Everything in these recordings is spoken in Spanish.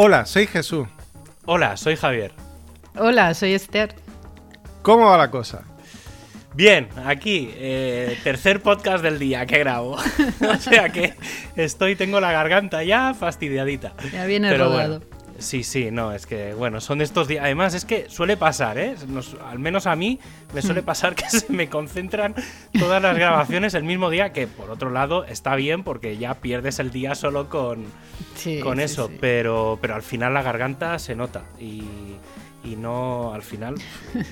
Hola, soy Jesús. Hola, soy Javier. Hola, soy Esther. ¿Cómo va la cosa? Bien, aquí, eh, tercer podcast del día que grabo. o sea que estoy, tengo la garganta ya fastidiadita. Ya viene Pero rodado. bueno, sí, sí, no, es que, bueno, son de estos días. Además, es que suele pasar, ¿eh? Nos- al menos a mí me Hmm. suele pasar que se me concentran todas las grabaciones el mismo día, que por otro lado está bien porque ya pierdes el día solo con, Sí, con sí, eso, sí. Pero, pero al final la garganta se nota y, y no al final,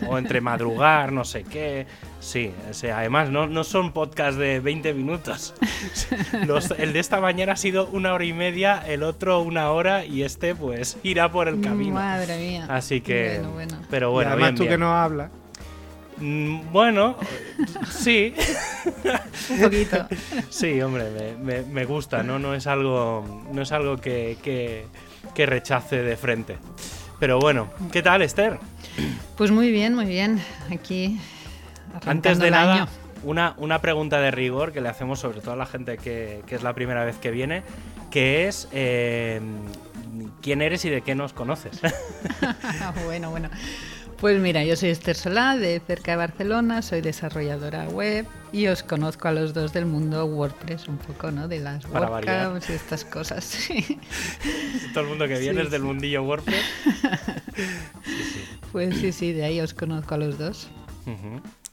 o entre madrugar, no sé qué, sí, o sea, además no, no son podcasts de 20 minutos. Los- el de esta mañana ha sido una hora y media, el otro una hora y este pues irá por el camino. Madre mía. Así que, Bueno, bueno. pero y bueno, además bien, tú que bien. no hablas. Mm, Bueno, sí, Un poquito. Sí, hombre, me, me- me gusta, ¿no? No es algo, no es algo que, que- que rechace de frente. Pero bueno, ¿qué tal, Esther? Pues muy bien, muy bien. Aquí. Antes de el nada, año. una, una pregunta de rigor que le hacemos sobre todo a la gente que, que es la primera vez que viene, que es eh, ¿quién eres y de qué nos conoces? bueno, bueno. Pues mira, yo soy Esther Solá, de cerca de Barcelona, soy desarrolladora web y os conozco a los dos del mundo WordPress un poco, ¿no? De las Para. WordCamps y estas cosas. sí. todo el mundo que viene Sí, es del sí. mundillo WordPress. Pues sí, sí, de ahí os conozco a los dos.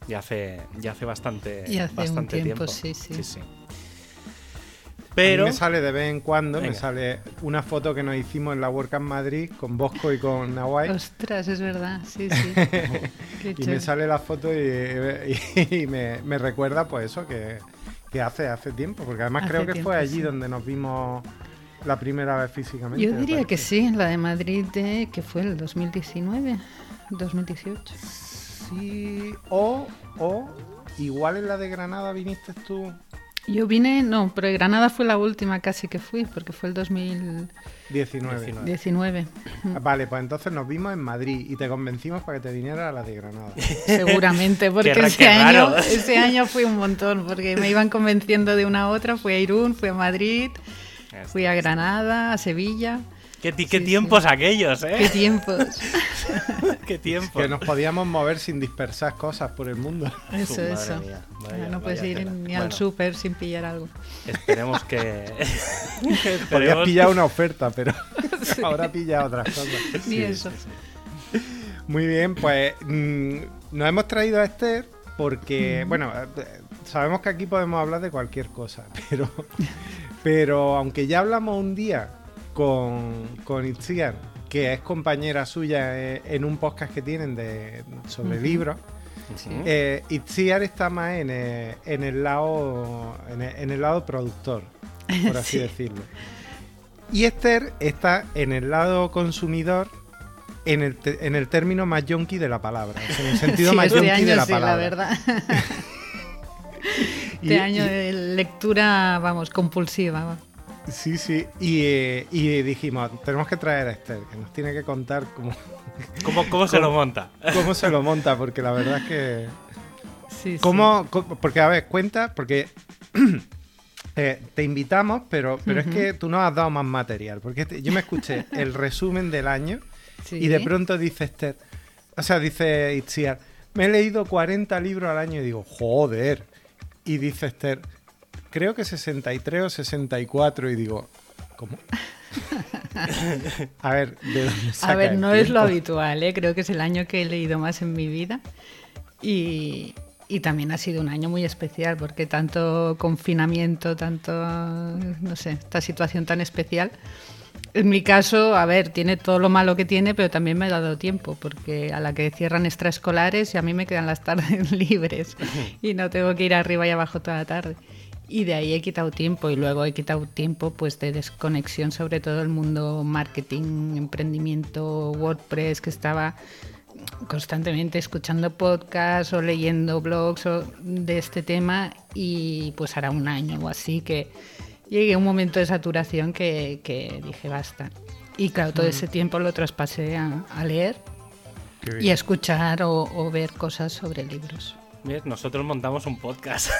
Ya hace, ya hace bastante, Y hace un bastante tiempo, sí, sí. Pero A mí me sale de vez en cuando, me sale una foto que nos hicimos en la WordCamp Madrid con Bosco y con Nahuay. Ostras, es verdad, sí, sí. Y me sale la foto y, y- y me, me recuerda pues eso que, que hace hace tiempo, porque además Hace creo que tiempo, fue allí sí. donde nos vimos la primera vez físicamente. Yo diría que sí, la de Madrid, de, que fue el 2019, 2018. Sí, o, o igual en la de Granada viniste tú Yo vine, no, pero Granada fue la última casi que fui, porque fue el 2019. 19. Ah, Vale, pues entonces nos vimos en Madrid y te convencimos para que te vinieras a la de Granada. Seguramente, porque ese, qué año, ese año fui un montón, porque me iban convenciendo de una a otra. Fui a Irún, fui a Madrid, fui a Granada, a Sevilla. ¿Qué, qué Sí, tiempos aquellos, ¡Qué eh? tiempos! ¿Qué tiempos? que nos podíamos mover sin dispersar cosas por el mundo. Eso, Madre eso. mía, Ya vaya- no puedes ir tela. ni al Bueno. súper sin pillar algo. Esperemos que. Podías esperemos- pillar una oferta, pero ahora pilla otras cosas. Ni eso. Muy bien, pues mm, nos hemos traído a Esther porque, bueno, sabemos que aquí podemos hablar de cualquier cosa, pero, pero aunque ya hablamos un día con, con Itziar, que es compañera suya eh, en un podcast que tienen de, sobre libros, eh, Itziar está más en el, en el lado en el, en el lado productor, por así Sí. decirlo. Y Esther está en el lado consumidor en el, te- en el término más yonki de la palabra, en el sentido Sí, más este yonki de la sí, palabra. la verdad. Y- Este año y- de lectura, vamos, compulsiva. Sí, sí. Y, eh, y dijimos, tenemos que traer a Esther, que nos tiene que contar cómo, ¿Cómo, cómo se lo monta? cómo se lo monta, porque la verdad es que... Sí, sí. ¿Cómo, co- Porque, a ver, cuenta, porque eh, te invitamos, pero, pero es que tú nos has dado más material. Porque te- yo me escuché el resumen del año Sí. y de pronto dice Esther, o sea, dice Itziar, me he leído 40 libros al año y digo, joder. Y dice Esther, creo que 63 o 64 y digo, ¿cómo? a ver, ¿de dónde A saca ver, el no es lo habitual, ¿eh? creo que es el año que he leído más en mi vida y, y también ha sido un año muy especial porque tanto confinamiento, tanto, no sé, esta situación tan especial. En mi caso, a ver, tiene todo lo malo que tiene, pero también me ha dado tiempo, porque a la que cierran extraescolares y a mí me quedan las tardes libres y no tengo que ir arriba y abajo toda la tarde. Y de ahí he quitado tiempo y luego he quitado tiempo pues de desconexión sobre todo el mundo marketing, emprendimiento, WordPress, que estaba constantemente escuchando podcasts o leyendo blogs o de este tema y pues hará un año o así que llegué a un momento de saturación que, que dije basta. Y claro, todo ese tiempo lo traspasé a, a leer y a escuchar o, o ver cosas sobre libros. ¿Ves? Nosotros montamos un podcast.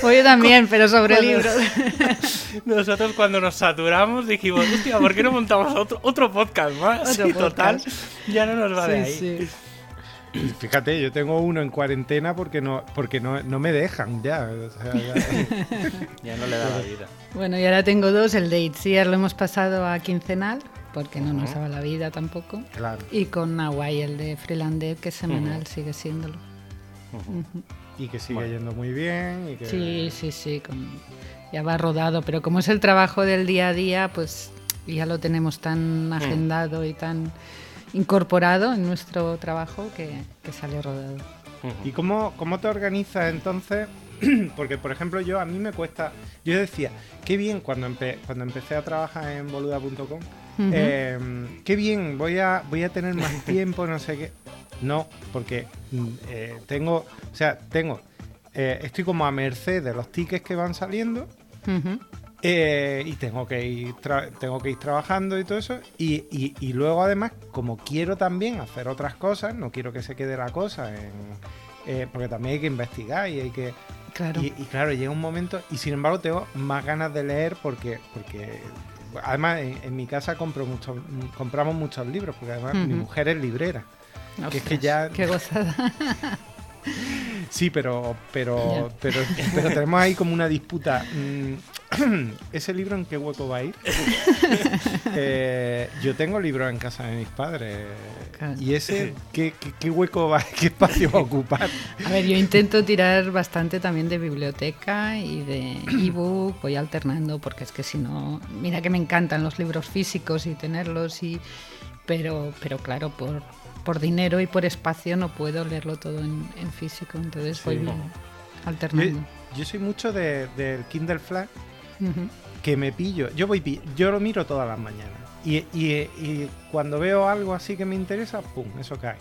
Pues yo también, pero sobre libros. Nosotros cuando nos saturamos dijimos, hostia, ¿por qué no montamos otro, otro podcast más? Otro y total, ya no nos va de ahí. Sí, sí. Fíjate, yo tengo uno en cuarentena porque no, porque no, no me dejan ya. o sea, ya- Ya no le da la vida. Bueno, y ahora tengo dos. El de Itziar lo hemos pasado a quincenal, porque no nos daba la vida tampoco. claro. Y con Nahuay, el de Freelander, que es semanal, sigue siéndolo. Y que sigue Bueno. yendo muy bien. Y que... Sí, sí, sí, con- ya va rodado, pero como es el trabajo del día a día, pues ya lo tenemos tan agendado y tan incorporado en nuestro trabajo que, que sale rodado. ¿Y cómo, cómo te organizas entonces? Porque, por ejemplo, yo a mí me cuesta. Yo decía, qué bien cuando, empe- cuando empecé a trabajar en boluda.com. Ujú. eh, qué bien, voy a, voy a tener más tiempo, no sé qué. No, porque mm, eh, tengo. O sea, tengo. eh, estoy como a merced de los tickets que van saliendo. Eh, y tengo que ir tengo que ir trabajando y todo eso y, y- y luego además como quiero también hacer otras cosas no quiero que se quede la cosa en porque también hay que investigar y hay que Claro. y, y claro llega un momento y sin embargo tengo más ganas de leer porque porque además en, en mi casa compro compramos muchos libros porque además mi mujer es librera que es que ya- Qué gozada. Sí, pero pero, pero pero tenemos ahí como una disputa. Mm, ¿Ese libro en qué hueco va a ir? Eh, yo tengo libros en casa de mis padres. ¿Y ese qué, qué- qué hueco va, qué espacio va a ocupar? A ver, yo intento tirar bastante también de biblioteca y de ebook, voy alternando, porque es que si no, mira que me encantan los libros físicos y tenerlos, y pero, pero claro, por, por dinero y por espacio no puedo leerlo todo en, en físico, entonces voy Sí. Yo, alternando. yo soy mucho de- del Kindle Flash Ujú. que me pillo. Yo voy yo lo miro todas las mañanas. Y, y- y cuando veo algo así que me interesa, pum, eso cae.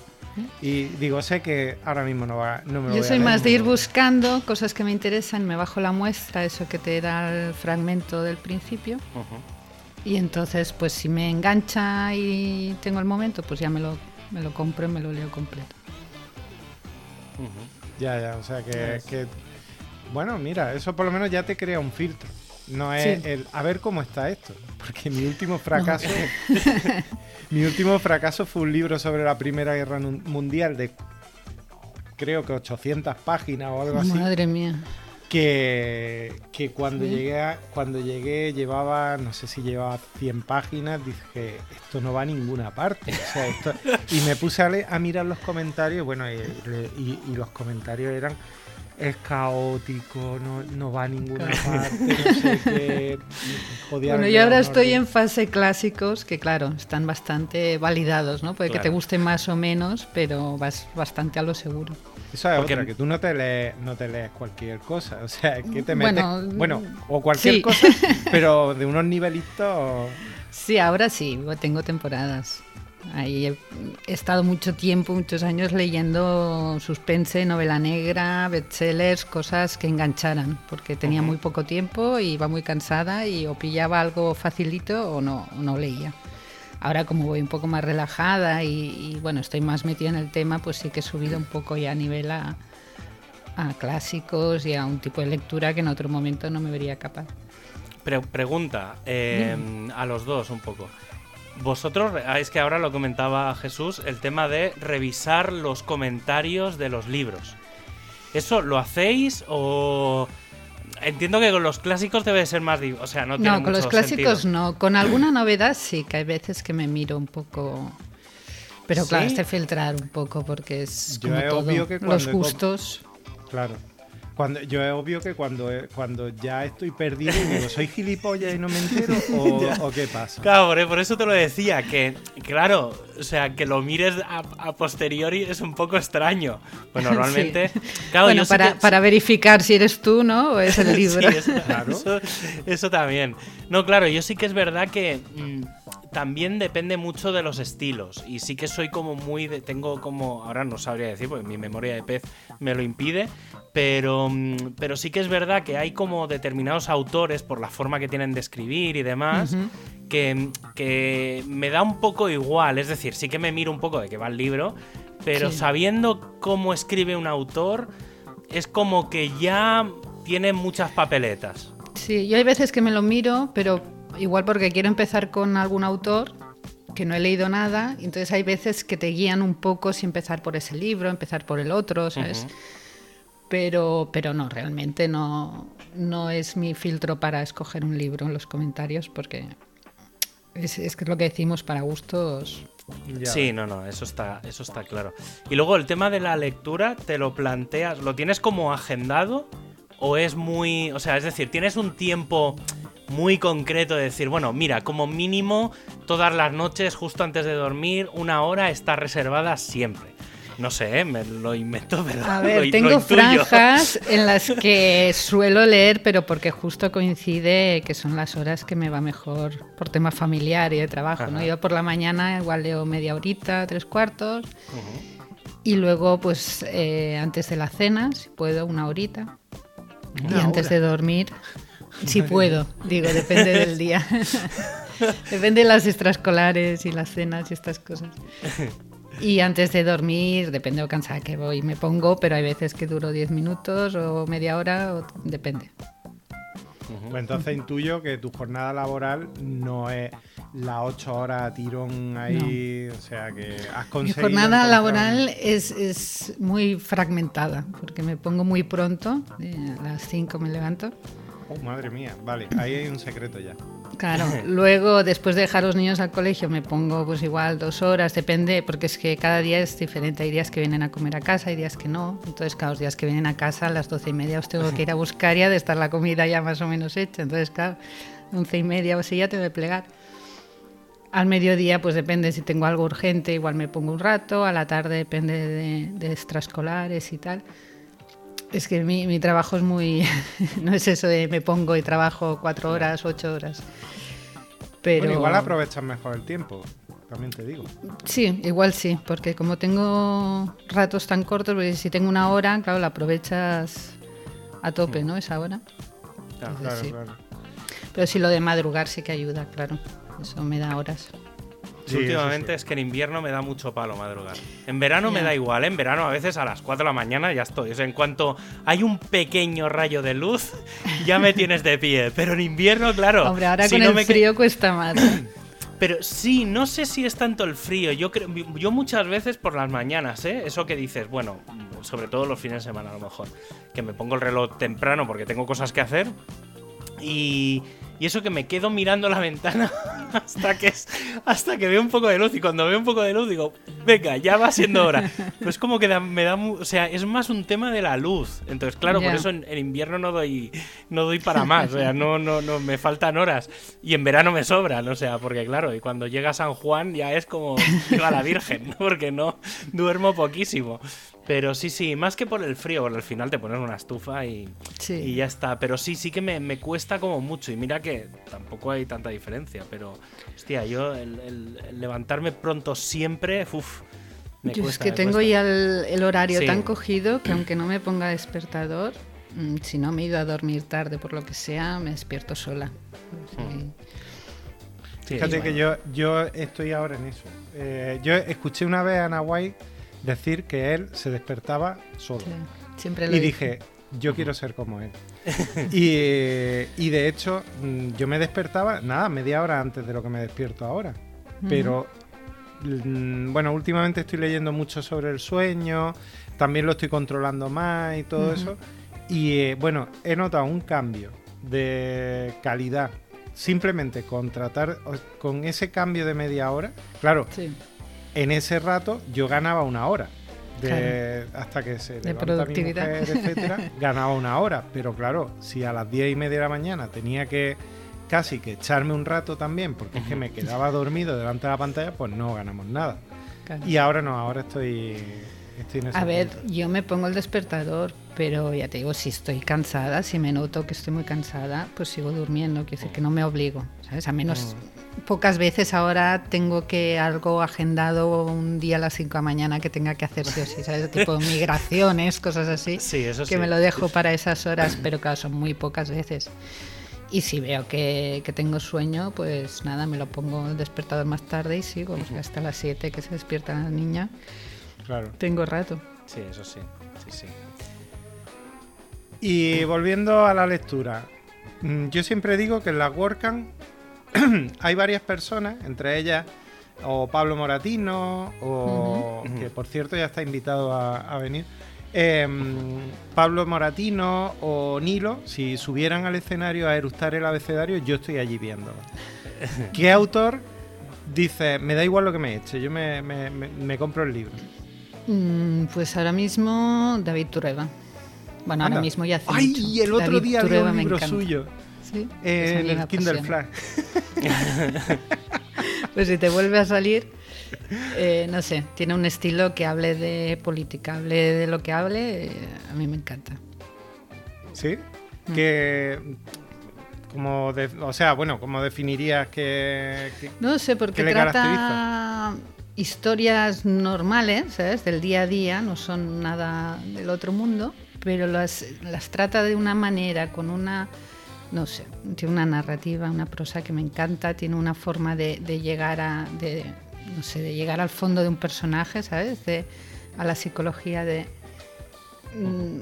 Y digo, sé que ahora mismo no, va, no me lo Yo voy a soy leer, más de ir buscando cosas que me interesan, me bajo la muestra, eso que te da el fragmento del principio. Ujú. Y entonces, pues si me engancha y tengo el momento, pues ya me lo, me lo compro y me lo leo completo. Ya, ya, o sea que, que- Bueno, mira, eso por lo menos ya te crea un filtro. No es Sí. el a ver cómo está esto. Porque mi último fracaso. mi último fracaso fue un libro sobre la Primera Guerra Mundial de creo que 800 páginas o algo así. Madre mía. Que, que cuando llegué a- cuando llegué llevaba, no sé si llevaba 100 páginas, dije, esto no va a ninguna parte. O sea, esto- y me puse a, mirar los comentarios, bueno, y, y- y los comentarios eran, es caótico, no, no va a ninguna parte, no sé qué. Bueno, yo ahora estoy en fase clásicos, que claro, están bastante validados, ¿no? Puede que te guste más o menos, pero vas bastante a lo seguro. Esa es Porque- otra, que tú no te lees, no te lees cualquier cosa. O sea, que te metes. Bueno, Bueno, o cualquier sí. cosa, pero de unos nivelitos. Sí, ahora sí, tengo temporadas. Ahí he, estado mucho tiempo, muchos años leyendo suspense, novela negra, bestsellers, cosas que engancharan, porque tenía muy poco tiempo y iba muy cansada y o pillaba algo facilito o no, no leía. Ahora como voy un poco más relajada y, y, bueno, estoy más metida en el tema, pues sí que he subido un poco ya a nivel a, a clásicos y a un tipo de lectura que en otro momento no me vería capaz. Pre- pregunta eh, a los dos un poco. Vosotros, ah, es que ahora lo comentaba Jesús, el tema de revisar los comentarios de los libros. ¿Eso lo hacéis o...? Entiendo que con los clásicos debe ser más... O sea, no tiene No, con los clásicos sentido. no. Con alguna novedad sí, que hay veces que me miro un poco. Pero claro, ¿Sí? es de filtrar un poco porque es Yo como es todo. obvio que los cuando he comp- gustos. Claro. Cuando, yo es obvio que cuando, cuando ya estoy perdido y digo, ¿soy gilipollas y no me entero? ¿O, o qué pasa? Claro, por- por eso te lo decía, que claro, o sea, que lo mires a, a posteriori es un poco extraño. Pues normalmente, Sí. claro, bueno, yo para, que- para verificar si eres tú, ¿no? O es el libro. Sí, eso, Claro. eso- eso también. No, claro, yo sí que es verdad que mm, también depende mucho de los estilos. Y sí que soy como muy de. Tengo como. Ahora no sabría decir, porque mi memoria de pez me lo impide. Pero, mm, pero sí que es verdad que hay como determinados autores, por la forma que tienen de escribir y demás, que, que me da un poco igual. Es decir, sí que me miro un poco de qué va el libro. pero Sí. sabiendo cómo escribe un autor, es como que ya tiene muchas papeletas. Sí, yo hay veces que me lo miro, pero igual porque quiero empezar con algún autor que no he leído nada, entonces hay veces que te guían un poco si empezar por ese libro, empezar por el otro, ¿sabes? Pero, pero no, realmente no, no es mi filtro para escoger un libro en los comentarios, porque es, es que es lo que decimos para gustos. Ya Sí, no, no, eso está, eso está claro. Y luego el tema de la lectura, ¿te lo planteas? ¿Lo tienes como agendado? ¿O es muy. O sea, es decir, ¿tienes un tiempo muy concreto de decir, bueno, mira, como mínimo todas las noches, justo antes de dormir, una hora está reservada siempre? No sé, ¿eh? me lo invento, pero. A ver, lo tengo franjas en las que suelo leer, pero porque justo coincide que son las horas que me va mejor por tema familiar y de trabajo. ¿no? Yo por la mañana igual leo media horita, tres cuartos, y luego pues eh, antes de la cena, si puedo, una horita. y antes hora. de dormir, si puedo, digo, depende del día. depende de las extraescolares y las cenas y estas cosas. Y antes de dormir, depende de lo cansada que voy, me pongo, pero hay veces que duro 10 minutos o media hora, o- depende. Pues entonces intuyo que tu jornada laboral no es las 8 horas a tirón ahí, o sea que has Mi conseguido. jornada encontrar laboral un- es, es muy fragmentada, porque me pongo muy pronto, eh, a las 5 me levanto. Oh, madre mía, vale, ahí hay un secreto ya. Claro, luego después de dejar los niños al colegio me pongo pues igual dos horas, depende, porque es que cada día es diferente. Hay días que vienen a comer a casa, hay días que no. Entonces, cada los días que vienen a casa a las doce y media os tengo que ir a buscar ya de estar la comida ya más o menos hecha. Entonces, claro, once y media o así ya tengo que plegar. Al mediodía, pues depende si tengo algo urgente, igual me pongo un rato. A la tarde depende de, de extraescolares y tal. Es que mi, mi trabajo es muy. no es eso de me pongo y trabajo cuatro horas, ocho horas. Pero. Bueno, igual aprovechas mejor el tiempo, también te digo. Sí, igual sí, porque como tengo ratos tan cortos, pues si tengo una hora, claro, la aprovechas a tope, ¿no? Esa hora. Claro. Entonces, Claro, sí. claro. Pero sí lo de madrugar sí que ayuda, claro. Eso me da horas. Sí, últimamente es que en invierno me da mucho palo madrugar. En verano me da igual, ¿eh? en verano a veces a las 4 de la mañana ya estoy. O sea, en cuanto hay un pequeño rayo de luz, ya me tienes de pie. Pero en invierno, claro. Hombre, ahora si con no el me frío cuesta más. Pero sí, no sé si es tanto el frío. Yo creo, yo muchas veces por las mañanas, ¿eh? Eso que dices, bueno, sobre todo los fines de semana a lo mejor, que me pongo el reloj temprano porque tengo cosas que hacer y, y eso que me quedo mirando la ventana hasta que es, hasta que veo un poco de luz y cuando veo un poco de luz digo, venga, ya va siendo hora. Pues como que da- me da, o sea, es más un tema de la luz. Entonces, claro, por Ya. eso en, en invierno no doy no doy para más, o sea, no no no me faltan horas y en verano me sobran, o sea, porque claro, y cuando llega San Juan ya es como viva la Virgen, ¿no? porque no duermo poquísimo. Pero sí, sí, más que por el frío, porque al final te pones una estufa y, Sí. y ya está. Pero sí, sí que me, me cuesta como mucho. Y mira que tampoco hay tanta diferencia. Pero, hostia, yo el, el- el levantarme pronto siempre, uff, me Yo es cuesta. que me tengo cuesta. ya el, el horario Sí. tan cogido que aunque no me ponga despertador, mm, si no me he ido a dormir tarde por lo que sea, me despierto sola. Sí. Sí, Fíjate bueno. que yo, yo estoy ahora en eso. Eh, yo escuché una vez a Nahuay decir que él se despertaba solo. Sí, Siempre lo Y dije, yo quiero ser como él. y, eh, y de hecho, mm, yo me despertaba, nada, media hora antes de lo que me despierto ahora. Pero, mm, bueno, últimamente estoy leyendo mucho sobre el sueño, también lo estoy controlando más y todo eso. Y eh, bueno, he notado un cambio de calidad. Simplemente con tratar, o- con ese cambio de media hora, claro, Sí. En ese rato yo ganaba una hora. De, hasta que se De mi productividad. mujer, etcétera, ganaba una hora. Pero claro, si a las diez y media de la mañana tenía que casi que echarme un rato también, porque es que me quedaba dormido delante de la pantalla, pues no ganamos nada. claro. Y ahora no, ahora estoy, estoy en ese A ver, yo me pongo el despertador, pero ya te digo, si estoy cansada, si me noto que estoy muy cansada, pues sigo durmiendo, quiero decir que no me obligo, ¿sabes? A menos pocas veces ahora tengo que algo agendado un día a las 5 de la mañana que tenga que hacer o sí, ¿sabes? Tipo migraciones, cosas así, Sí, eso que sí. me lo dejo para esas horas, pero claro, son muy pocas veces. Y si veo que, que tengo sueño, pues nada, me lo pongo el despertador más tarde y sigo, hasta las 7 que se despierta la niña. Claro. Tengo rato. Sí, eso sí. Sí, sí. Y volviendo a la lectura, mm, yo siempre digo que en la WordCamp hay varias personas, entre ellas o Pablo Moratino, o que por cierto ya está invitado a, a venir. em, Pablo Moratino o Nilo, si subieran al escenario a eructar el abecedario, yo estoy allí viéndolo. ¿Qué autor dice, me da igual lo que me eche, yo me, me- me- me compro el libro? Mm, pues ahora mismo David Trueba. Bueno, ahora mismo ya hace ¡Ay! mucho. El otro David día había Trueba un me libro encanta. suyo Sí, pues a en el. Flash. Pues si te vuelve a salir, eh, no sé, tiene un estilo que hable de política, hable de lo que hable, eh, a mí me encanta. ¿Sí? Mm. Que. Como de- o sea, bueno, ¿cómo definirías que, que- No sé, porque ¿Qué le trata historias normales, ¿sabes? Del día a día, no son nada del otro mundo, pero las, las trata de una manera, con una, no sé, tiene una narrativa, una prosa que me encanta, tiene una forma de, de llegar a, de, no sé, de llegar al fondo de un personaje, ¿sabes? De, a la psicología de... mm,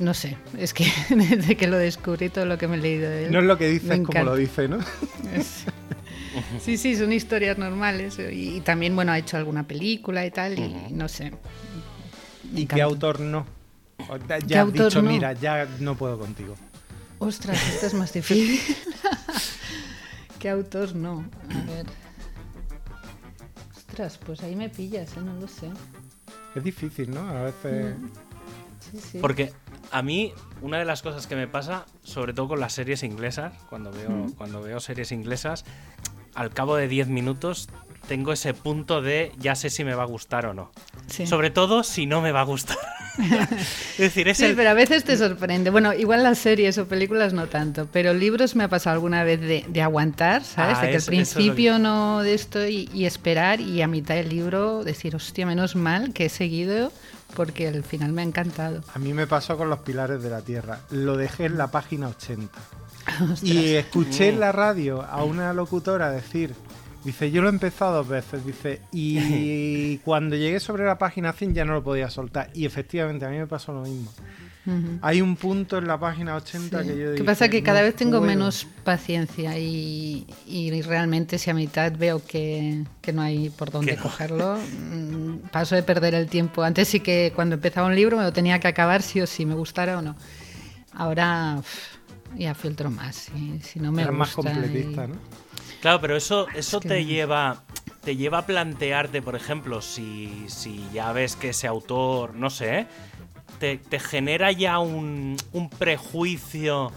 no sé, es que desde que lo descubrí todo lo que me he leído de él. No es lo que dices como lo dice, ¿no? Es- Sí, sí, son historias normales. Y, y también, bueno, ha hecho alguna película y tal, y no sé. ¿Y qué autor no? Ya- ¿Qué has autor dicho, no? mira, ya no puedo contigo. Ostras, esto es más difícil. ¿Qué autor no? A ver. Ostras, pues ahí me pillas, ¿eh? no lo sé. Es difícil, ¿no? A veces. Sí, sí. Porque a mí, una de las cosas que me pasa, sobre todo con las series inglesas, cuando veo, cuando veo series inglesas, al cabo de 10 minutos tengo ese punto de ya sé si me va a gustar o no. Sí. Sobre todo si no me va a gustar. es decir, es Sí, el... pero a veces te sorprende. Bueno, igual las series o películas no tanto, pero libros me ha pasado alguna vez de, de aguantar, ¿sabes? Ah, de que al principio que- no de esto y, y esperar y a mitad del libro decir, hostia, menos mal que he seguido porque al final me ha encantado. A mí me pasó con los pilares de la tierra. Lo dejé en la página 80. Ostras. Y escuché en la radio a una locutora decir, dice, yo lo he empezado dos veces, dice, y cuando llegué sobre la página 100 ya no lo podía soltar. Y efectivamente, a mí me pasó lo mismo. Ujú. Hay un punto en la página 80 Sí. que yo dije, que pasa que cada "No vez tengo puedo". menos paciencia y, y realmente si a mitad veo que, que no hay por dónde Que no. cogerlo, mm, paso de perder el tiempo. Antes sí que cuando empezaba un libro me lo tenía que acabar sí o sí, me gustara o no. Ahora uf, ya filtro más, si, si no me más gusta. completista, y- ¿no? Claro, pero eso, eso que te lleva. Te lleva a plantearte, por ejemplo, si, si ya ves que ese autor, no sé, te, te genera ya un, un prejuicio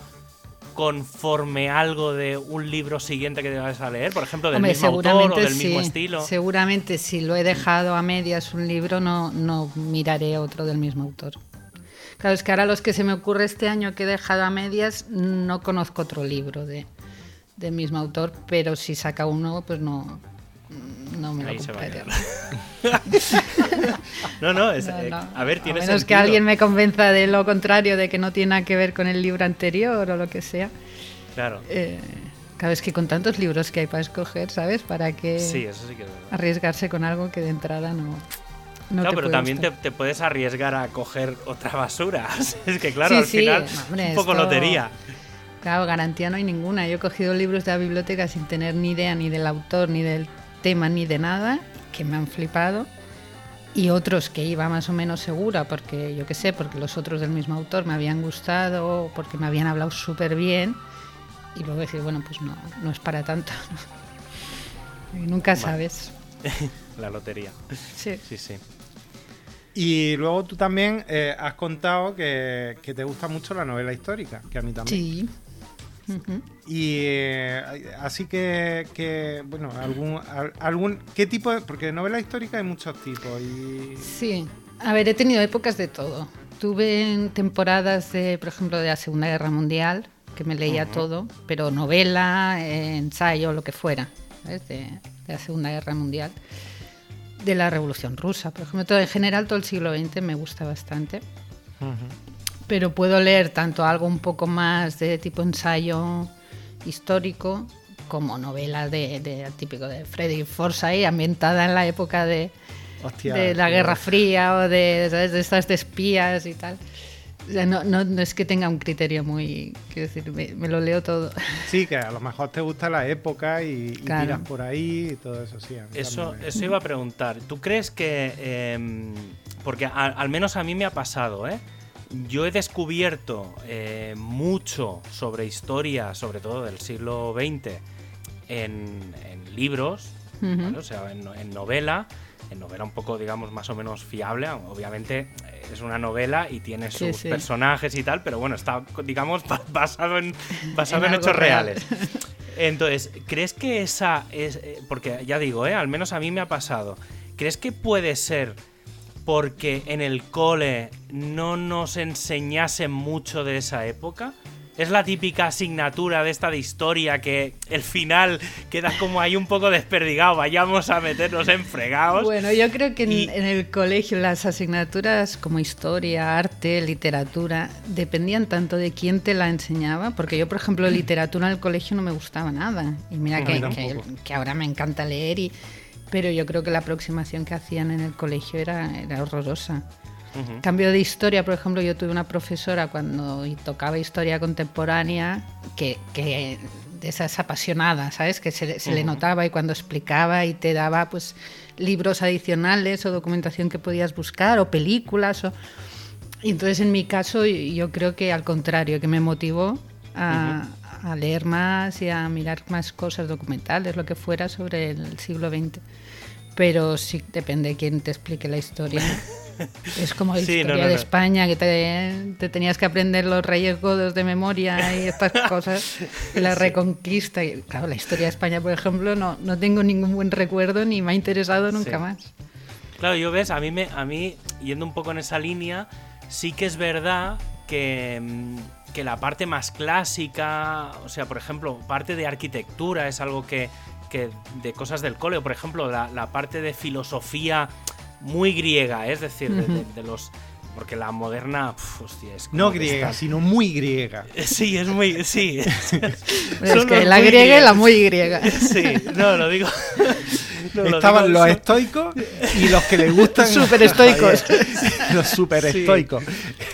conforme algo de un libro siguiente que te vas a leer, por ejemplo, del Hombre, mismo autor o del mismo estilo. Seguramente si lo he dejado a medias un libro no, no miraré otro del mismo autor. Claro, es que ahora los que se me ocurre este año que he dejado a medias no conozco otro libro de, del mismo autor, pero si saca uno, pues no, no me lo Ahí a compraré. no, no, es- No, eh, no. a ver, tiene menos que alguien me convenza de lo contrario, de que no tiene nada que ver con el libro anterior o lo que sea. Claro. Eh, es que con tantos libros que hay para escoger, ¿sabes? Para que Sí, eso sí que es verdad. arriesgarse con algo que de entrada no. no claro, pero también te, te puedes arriesgar a coger otra basura. es que claro, Sí, al sí, final hombre, un poco esto- lotería. Claro, garantía no hay ninguna. Yo he cogido libros de la biblioteca sin tener ni idea ni del autor, ni del tema, ni de nada, que me han flipado. Y otros que iba más o menos segura, porque yo qué sé, porque los otros del mismo autor me habían gustado, porque me habían hablado súper bien. Y luego decir, bueno, pues no, no es para tanto. Y nunca sabes. La lotería. Sí. Sí, sí. Y luego tú también eh, has contado que, que te gusta mucho la novela histórica, que a mí también. Sí. Y eh, así que, que, bueno, algún, al- algún, ¿qué tipo de, porque novela histórica hay muchos tipos y Sí, a ver, he tenido épocas de todo. Tuve temporadas de, por ejemplo, de la Segunda Guerra Mundial, que me leía todo, pero novela, eh, ensayo, lo que fuera. De, de la Segunda Guerra Mundial. De la Revolución Rusa, por ejemplo, todo, en general todo el siglo XX me gusta bastante. Pero puedo leer tanto algo un poco más de tipo ensayo histórico como novela de, de típico de Frederick Forsyth ambientada en la época de, Hostia, de la tío. Guerra Fría o de, ¿sabes? de estas de espías y tal. O sea, no, no, no es que tenga un criterio muy... Quiero decir, me, me lo leo todo. Sí, que a lo mejor te gusta la época y, y Claro. tiras por ahí y todo eso, sí. Eso, me- eso iba a preguntar. ¿Tú crees que... em, porque a- al menos a mí me ha pasado, ¿eh? Yo he descubierto eh, mucho sobre historia, sobre todo del siglo XX, en, en libros, o sea, en, en novela, en novela un poco, digamos, más o menos fiable. Obviamente eh, es una novela y tiene sus sí. personajes y tal, pero bueno, está, digamos, ba- basado en, basado En hechos real. reales. Entonces, ¿crees que esa es... eh, Porque ya digo, ¿eh? al menos a mí me ha pasado. ¿Crees que puede ser porque en el cole no nos enseñasen mucho de esa época? Es la típica asignatura de esta de historia que el final queda como ahí un poco desperdigado. Vayamos a meternos en fregados. Bueno, yo creo que en, Y- en el colegio las asignaturas como historia, arte, literatura, dependían tanto de quién te la enseñaba, porque yo, por ejemplo, literatura en el colegio no me gustaba nada. Y mira que, que, que ahora me encanta leer, y, pero yo creo que la aproximación que hacían en el colegio era, era horrorosa. Ujú. Cambio de historia, por ejemplo, yo tuve una profesora cuando tocaba historia contemporánea que, que de esas apasionadas, ¿sabes? Que se, se le Ujú. notaba y cuando explicaba y te daba pues libros adicionales o documentación que podías buscar o películas o y entonces en mi caso yo creo que al contrario, que me motivó a, a leer más y a mirar más cosas documentales, lo que fuera sobre el siglo XX. Pero sí depende de quién te explique la historia. Es como la Sí, no, historia no, de no. España, que te, te tenías que aprender los reyes godos de memoria y estas cosas, y la reconquista. Y, claro, la historia de España, por ejemplo, no, no tengo ningún buen recuerdo ni me ha interesado nunca Sí. más. Claro, yo ves, a mí, me, a mí, yendo un poco en esa línea, sí que es verdad que, mm, que la parte más clásica, o sea, por ejemplo, parte de arquitectura es algo que, que de cosas del cole, o por ejemplo, la, la parte de filosofía muy griega, es decir, de, de- de los... Porque la moderna, pf, hostia, es No griega, está- sino muy griega. Sí, es muy... Sí. Es que la griega y la muy griega. Sí, no, lo digo... lo Estaban digo los estoicos y los que le gustan. Súper estoicos. los super Sí. estoicos.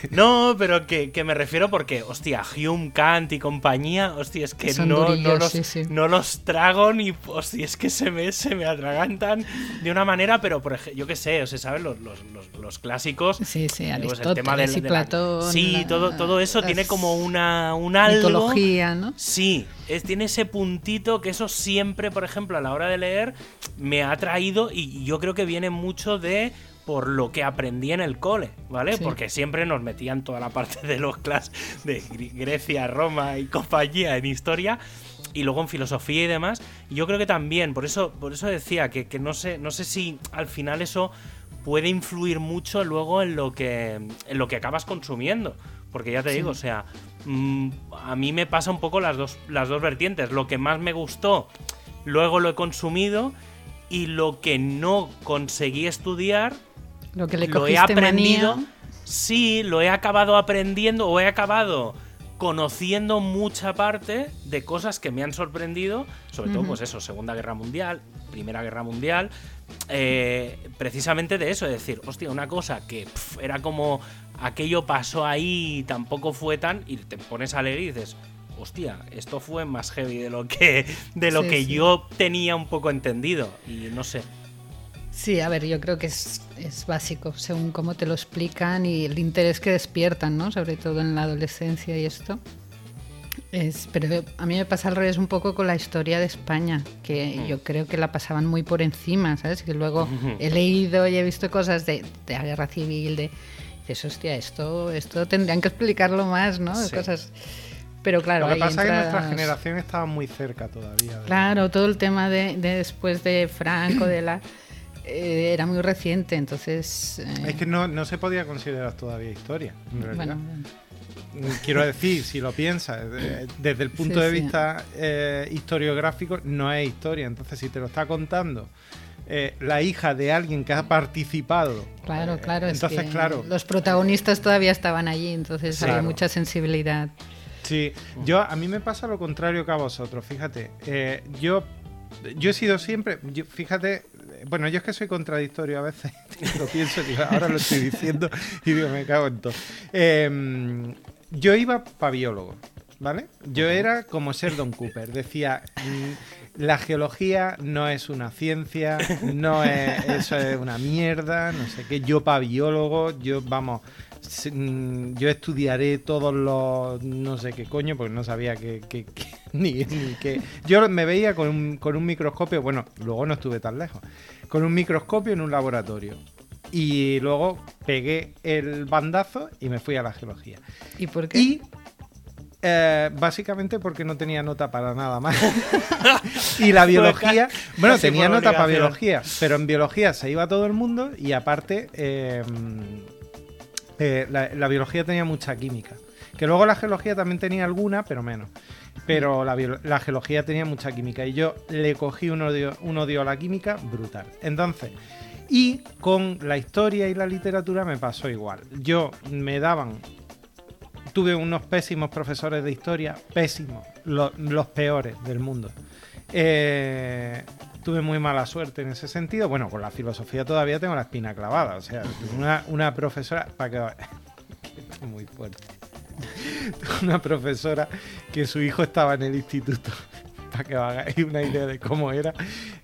No, pero que, que me refiero porque, hostia, Hume, Kant y compañía, hostia, es que no, no, los, sí, sí. no los trago ni, hostia, es que se me, se me atragantan de una manera, pero por ejemplo, yo qué sé, o sea, ¿sabes? Los, los, los, los clásicos. Sí, sí, eh, pues Aristóteles y de Platón, Sí, la- todo, todo eso las tiene como una, un algo. Mitología, ¿no? Sí, es, tiene ese puntito que eso siempre, por ejemplo, a la hora de leer, me ha traído y yo creo que viene mucho de por lo que aprendí en el cole, ¿vale? Sí. Porque siempre nos metían toda la parte de los clas de Gre- Grecia, Roma y compañía en historia y luego en filosofía y demás. Y yo creo que también, por eso, por eso decía que, que no sé, no sé si al final eso puede influir mucho luego en lo que, en lo que acabas consumiendo. Porque ya te Sí. digo, o sea, mm, a mí me pasa un poco las dos, las dos vertientes. Lo que más me gustó, luego lo he consumido. Y lo que no conseguí estudiar, Lo que le lo he aprendido. manía. Sí, lo he acabado aprendiendo o he acabado conociendo mucha parte de cosas que me han sorprendido, sobre todo pues eso, Segunda Guerra Mundial, Primera Guerra Mundial, eh, precisamente de eso, es decir, hostia, una cosa que era como aquello pasó ahí y tampoco fue tan, y te pones a leer y dices, hostia, esto fue más heavy de lo que, de lo Sí, que sí. yo tenía un poco entendido, y no sé. Sí, a ver, yo creo que es, es básico, según cómo te lo explican y el interés que despiertan, ¿no? Sobre todo en la adolescencia y esto. Es, pero a mí me pasa al revés un poco con la historia de España, que Mm. yo creo que la pasaban muy por encima, ¿sabes? Que luego he leído y he visto cosas de, de la guerra civil, de... Dices, hostia, esto, esto tendrían que explicarlo más, ¿no? Sí. Cosas... Pero claro, Lo que pasa es que nuestra generación estaba muy cerca todavía. Claro, todo el tema de, de después de Franco, de la eh, era muy reciente, entonces eh, Es que no, no se podía considerar todavía historia. en realidad. bueno, Quiero decir, si lo piensas, desde el punto Sí, de sí. vista eh, historiográfico, no es historia. Entonces, si te lo está contando eh, la hija de alguien que ha participado. claro, eh, claro, es Entonces, que claro. los protagonistas todavía estaban allí, entonces Claro. había mucha sensibilidad. Sí, yo a mí me pasa lo contrario que a vosotros, fíjate. eh, yo, yo he sido siempre, yo- fíjate, bueno, yo es que soy contradictorio a veces, lo pienso, ahora lo estoy diciendo y digo, me cago en todo. Em, yo iba para biólogo, ¿vale? Yo era como ser Don Cooper, decía, mm, la geología no es una ciencia, no es, eso es una mierda, no sé qué, yo para biólogo, yo, vamos, yo estudiaré todos los, no sé qué coño, porque no sabía que, ni, ni que... Yo me veía con un, con un microscopio, bueno, luego no estuve tan lejos, con un microscopio en un laboratorio. Y luego pegué el bandazo y me fui a la geología. ¿Y por qué? Y eh, básicamente porque no tenía nota para nada más. y la biología, bueno, tenía nota para biología, pero en biología se iba todo el mundo y aparte eh, eh, la, biología tenía mucha química. Que luego la geología también tenía alguna, pero menos. Pero la, geología tenía mucha química y yo le cogí un odio, a la química brutal. Entonces, y con la historia y la literatura me pasó igual. Yo me daban tuve unos pésimos profesores de historia, pésimos, lo- los peores del mundo. Eh, tuve muy mala suerte en ese sentido. Bueno, con la filosofía todavía tengo la espina clavada. O sea, una, una profesora, para que muy fuerte. Una profesora que su hijo estaba en el instituto. Para que os hagáis una idea de cómo era.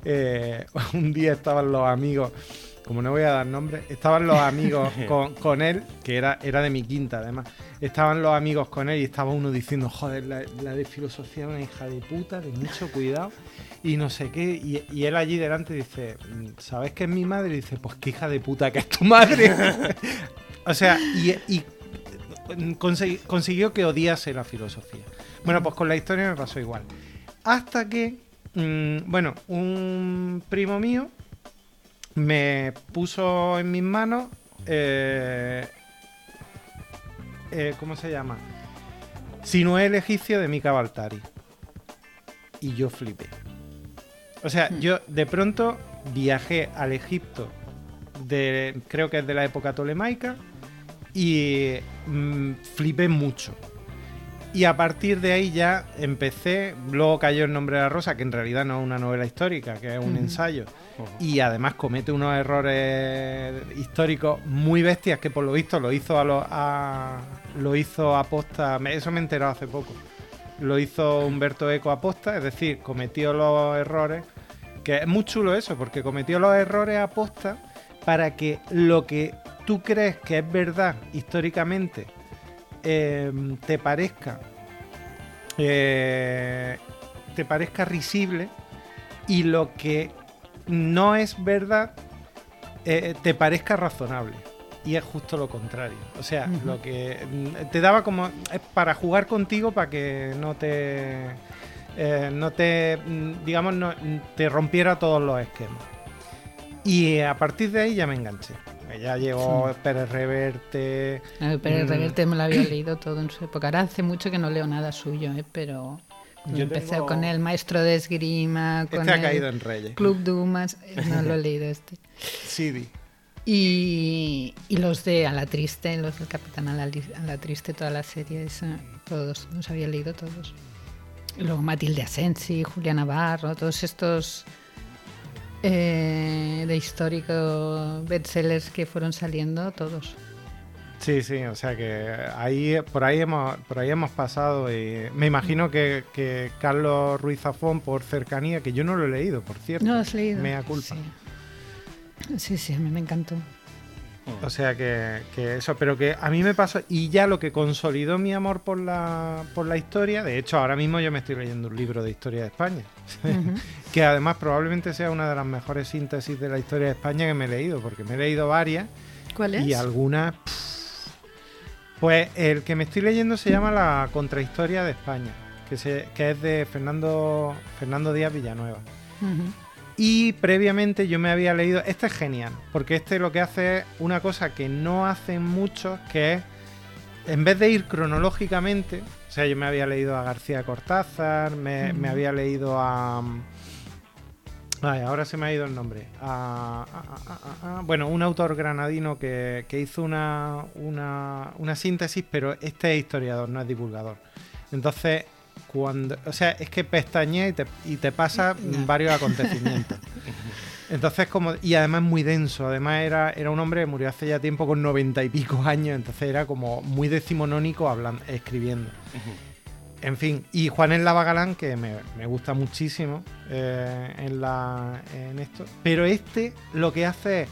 Eh, un día estaban los amigos, como no voy a dar nombre, estaban los amigos con, con él, que era, era de mi quinta además. Estaban los amigos con él y estaba uno diciendo, joder, la, la de filosofía es una hija de puta, de mucho cuidado. Y no sé qué. Y, y él allí delante dice, ¿sabes qué es mi madre? Y dice, pues qué hija de puta que es tu madre. o sea, y, y consegui- consiguió que odiase la filosofía. Bueno, pues con la historia me pasó igual. Hasta que, mm, bueno, un primo mío me puso en mis manos, eh, eh, ¿cómo se llama? Sinué el egipcio de Mika Baltari. Y yo flipé. O sea, Hmm. yo de pronto viajé al Egipto de, creo que es de la época tolemaica, y mm, flipé mucho. Y a partir de ahí ya empecé, luego cayó el nombre de la rosa, que en realidad no es una novela histórica, que es un ensayo. Y además comete unos errores históricos muy bestias que por lo visto lo hizo a lo, a- lo hizo aposta. me- Eso me he enterado hace poco. Lo hizo Humberto Eco aposta, es decir, cometió los errores. Que es muy chulo eso, porque cometió los errores aposta para que lo que tú crees que es verdad históricamente eh, te parezca eh, te parezca risible y lo que no es verdad eh, te parezca razonable. Y es justo lo contrario. O sea, lo que mm, te daba como. Es para jugar contigo para que no te. eh, no te. mm, digamos, no, te rompiera todos los esquemas. Y a partir de ahí ya me enganché. Ya llegó Pérez Reverte. El Mm. Reverte me lo había leído todo en su época. Ahora hace mucho que no leo nada suyo, ¿eh? pero Yo empecé tengo- con el maestro de esgrima, con Este ha el caído en Reyes. Club Dumas. eh, No lo he leído este. Sidi. Y, y los de A la Triste, los del Capitán a la, Li- a la Triste, toda la serie, esa, todos, los había leído todos. Y luego Matilde Asensi, Julia Navarro, todos estos eh, de histórico bestsellers que fueron saliendo, todos. Sí, sí, o sea que ahí por ahí hemos por ahí hemos pasado y me imagino que, que Carlos Ruiz Zafón por cercanía, que yo no lo he leído, por cierto. ¿No lo has leído? Mea culpa. Sí. sí, sí, a mí me encantó. O sea que, que eso, pero que a mí me pasó y ya lo que consolidó mi amor por la por la historia, de hecho ahora mismo yo me estoy leyendo un libro de historia de España, que además probablemente sea una de las mejores síntesis de la historia de España que me he leído, porque me he leído varias ¿Cuál es? Y algunas. pff, Pues el que me estoy leyendo se llama La Contrahistoria de España, que, se, que es de Fernando, Fernando Díaz Villanueva. Ujú. Y previamente yo me había leído. Este es genial, porque este lo que hace es una cosa que no hacen muchos, que es. En vez de ir cronológicamente, o sea, yo me había leído a García Cortázar, me, había leído a. Ay, ahora se me ha ido el nombre. Bueno, un autor granadino que, que hizo una, una, una síntesis, pero este es historiador, no es divulgador. Entonces, cuando. O sea, es que pestañea y te, y te pasa varios acontecimientos. Entonces, como. Y además muy denso. Además, era, era un hombre que murió hace ya tiempo con noventa y pico años. Entonces era como muy decimonónico hablando, escribiendo. En fin, y Juan en Lavagalán, que me, me gusta muchísimo eh, en, la, en esto. Pero este lo que hace es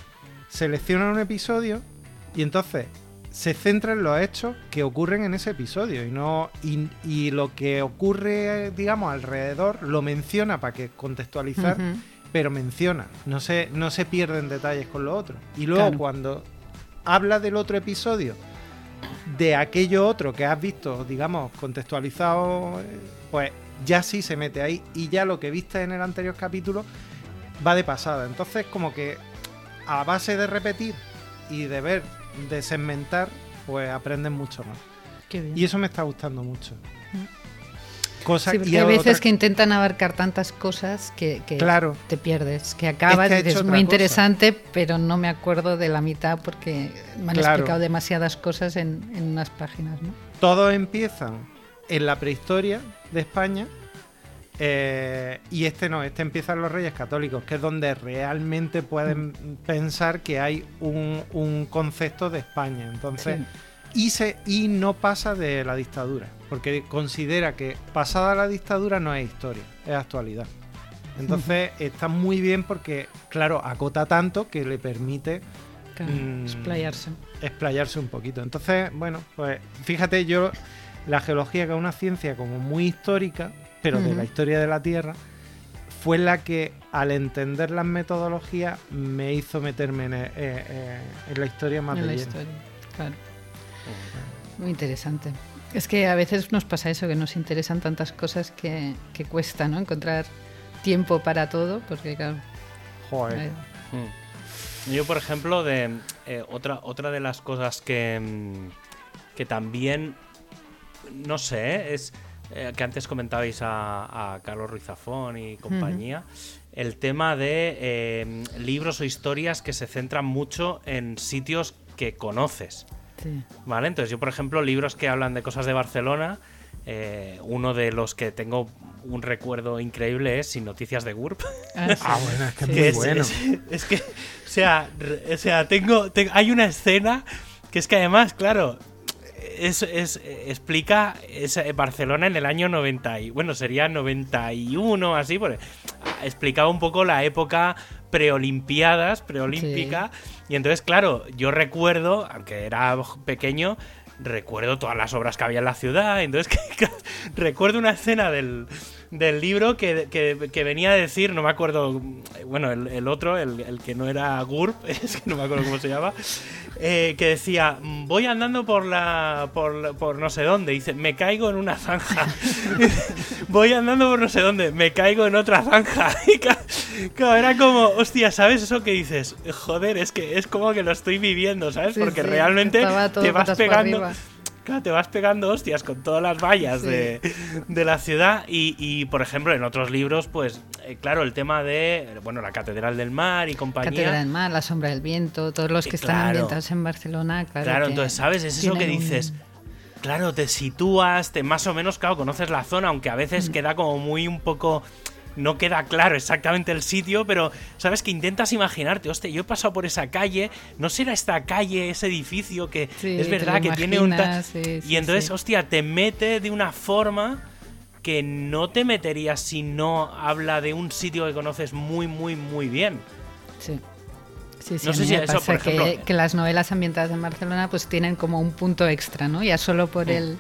selecciona un episodio y entonces se centra en los hechos que ocurren en ese episodio y no y, y lo que ocurre digamos alrededor lo menciona para que contextualizar pero menciona. No se no se pierden detalles con lo otro. Y luego Claro. cuando habla del otro episodio de aquello otro que has visto digamos contextualizado pues ya sí se mete ahí y ya lo que viste en el anterior capítulo va de pasada. Entonces como que a base de repetir y de ver, de segmentar, pues aprenden mucho más. Qué bien. Y eso me está gustando mucho. Cosa Sí, y hay otra- veces que intentan abarcar tantas cosas que, que Claro. te pierdes, que acabas Es que ha y dices, muy cosa". interesante, pero no me acuerdo de la mitad porque me han Claro. explicado demasiadas cosas en, en unas páginas, ¿no? Todos empiezan en la prehistoria de España. Eh, y este no, este empieza en los Reyes Católicos, que es donde realmente pueden pensar que hay un, un concepto de España. Entonces, y, se, y no pasa de la dictadura, porque considera que pasada la dictadura no es historia, es actualidad. Entonces está muy bien porque, claro, acota tanto que le permite Mm. explayarse. explayarse un poquito. Entonces, bueno, pues fíjate, yo la geología, que es una ciencia como muy histórica, pero de la historia de la Tierra, fue la que al entender las metodologías me hizo meterme en, eh, eh, en la historia más en de la lleno. historia, claro. Muy interesante. Es que a veces nos pasa eso, que nos interesan tantas cosas que, que cuesta, ¿no? Encontrar tiempo para todo, porque claro, Joder. eh, Mm. Yo, por ejemplo, de eh, otra, otra de las cosas que, mm, que también, no sé, es eh, que antes comentabais a, a Carlos Ruiz Zafón y compañía, el tema de eh, libros o historias que se centran mucho en sitios que conoces. sí. ¿Vale? Entonces yo, por ejemplo, libros que hablan de cosas de Barcelona, eh, uno de los que tengo un recuerdo increíble es Sin Noticias de GURB. Ah, sí. Ah, bueno, es que es Sí. muy es, bueno. es- es que, o sea, re- o sea tengo, te- hay una escena que es que además, claro, es, es- explica es, Barcelona en el año 90 y bueno, sería 91 así, porque explicaba un poco la época preolimpiadas, preolímpica, y entonces, claro, yo recuerdo, aunque era pequeño, recuerdo todas las obras que había en la ciudad, entonces recuerdo una escena del, del libro que, que- que venía a decir, no me acuerdo, bueno, el, el otro, el, el que no era GURP, es que no me acuerdo cómo se llama, eh, que decía, voy andando por la, por, por no sé dónde, dice, me caigo en una zanja, voy andando por no sé dónde, me caigo en otra zanja, y claro, era como, hostia, ¿sabes eso que dices? Joder, es que es como que lo estoy viviendo, ¿sabes? Sí, Porque sí, realmente te vas pegando... arriba. Claro, te vas pegando hostias con todas las vallas Sí. de, de la ciudad y, y, por ejemplo, en otros libros, pues, eh, claro, el tema de, bueno, la Catedral del Mar y compañía. Catedral del Mar, La Sombra del Viento, todos los que Eh, están claro. ambientados en Barcelona, claro. Claro, que entonces, ¿sabes? Es eso que un- dices. Claro, te sitúas, te más o menos, claro, conoces la zona, aunque a Mm. veces queda como muy un poco. No queda claro exactamente el sitio, pero sabes que intentas imaginarte, hostia, yo he pasado por esa calle, no será esta calle, ese edificio que Sí, es verdad que tiene un. sí, sí, y entonces, hostia, te mete de una forma que no te meterías si no habla de un sitio que conoces muy, muy, muy bien. Sí. Sí, sí, No sé si eso, pasa por que, ejemplo- que las novelas ambientadas en Barcelona pues tienen como un punto extra, ¿no? Ya solo por Mm. el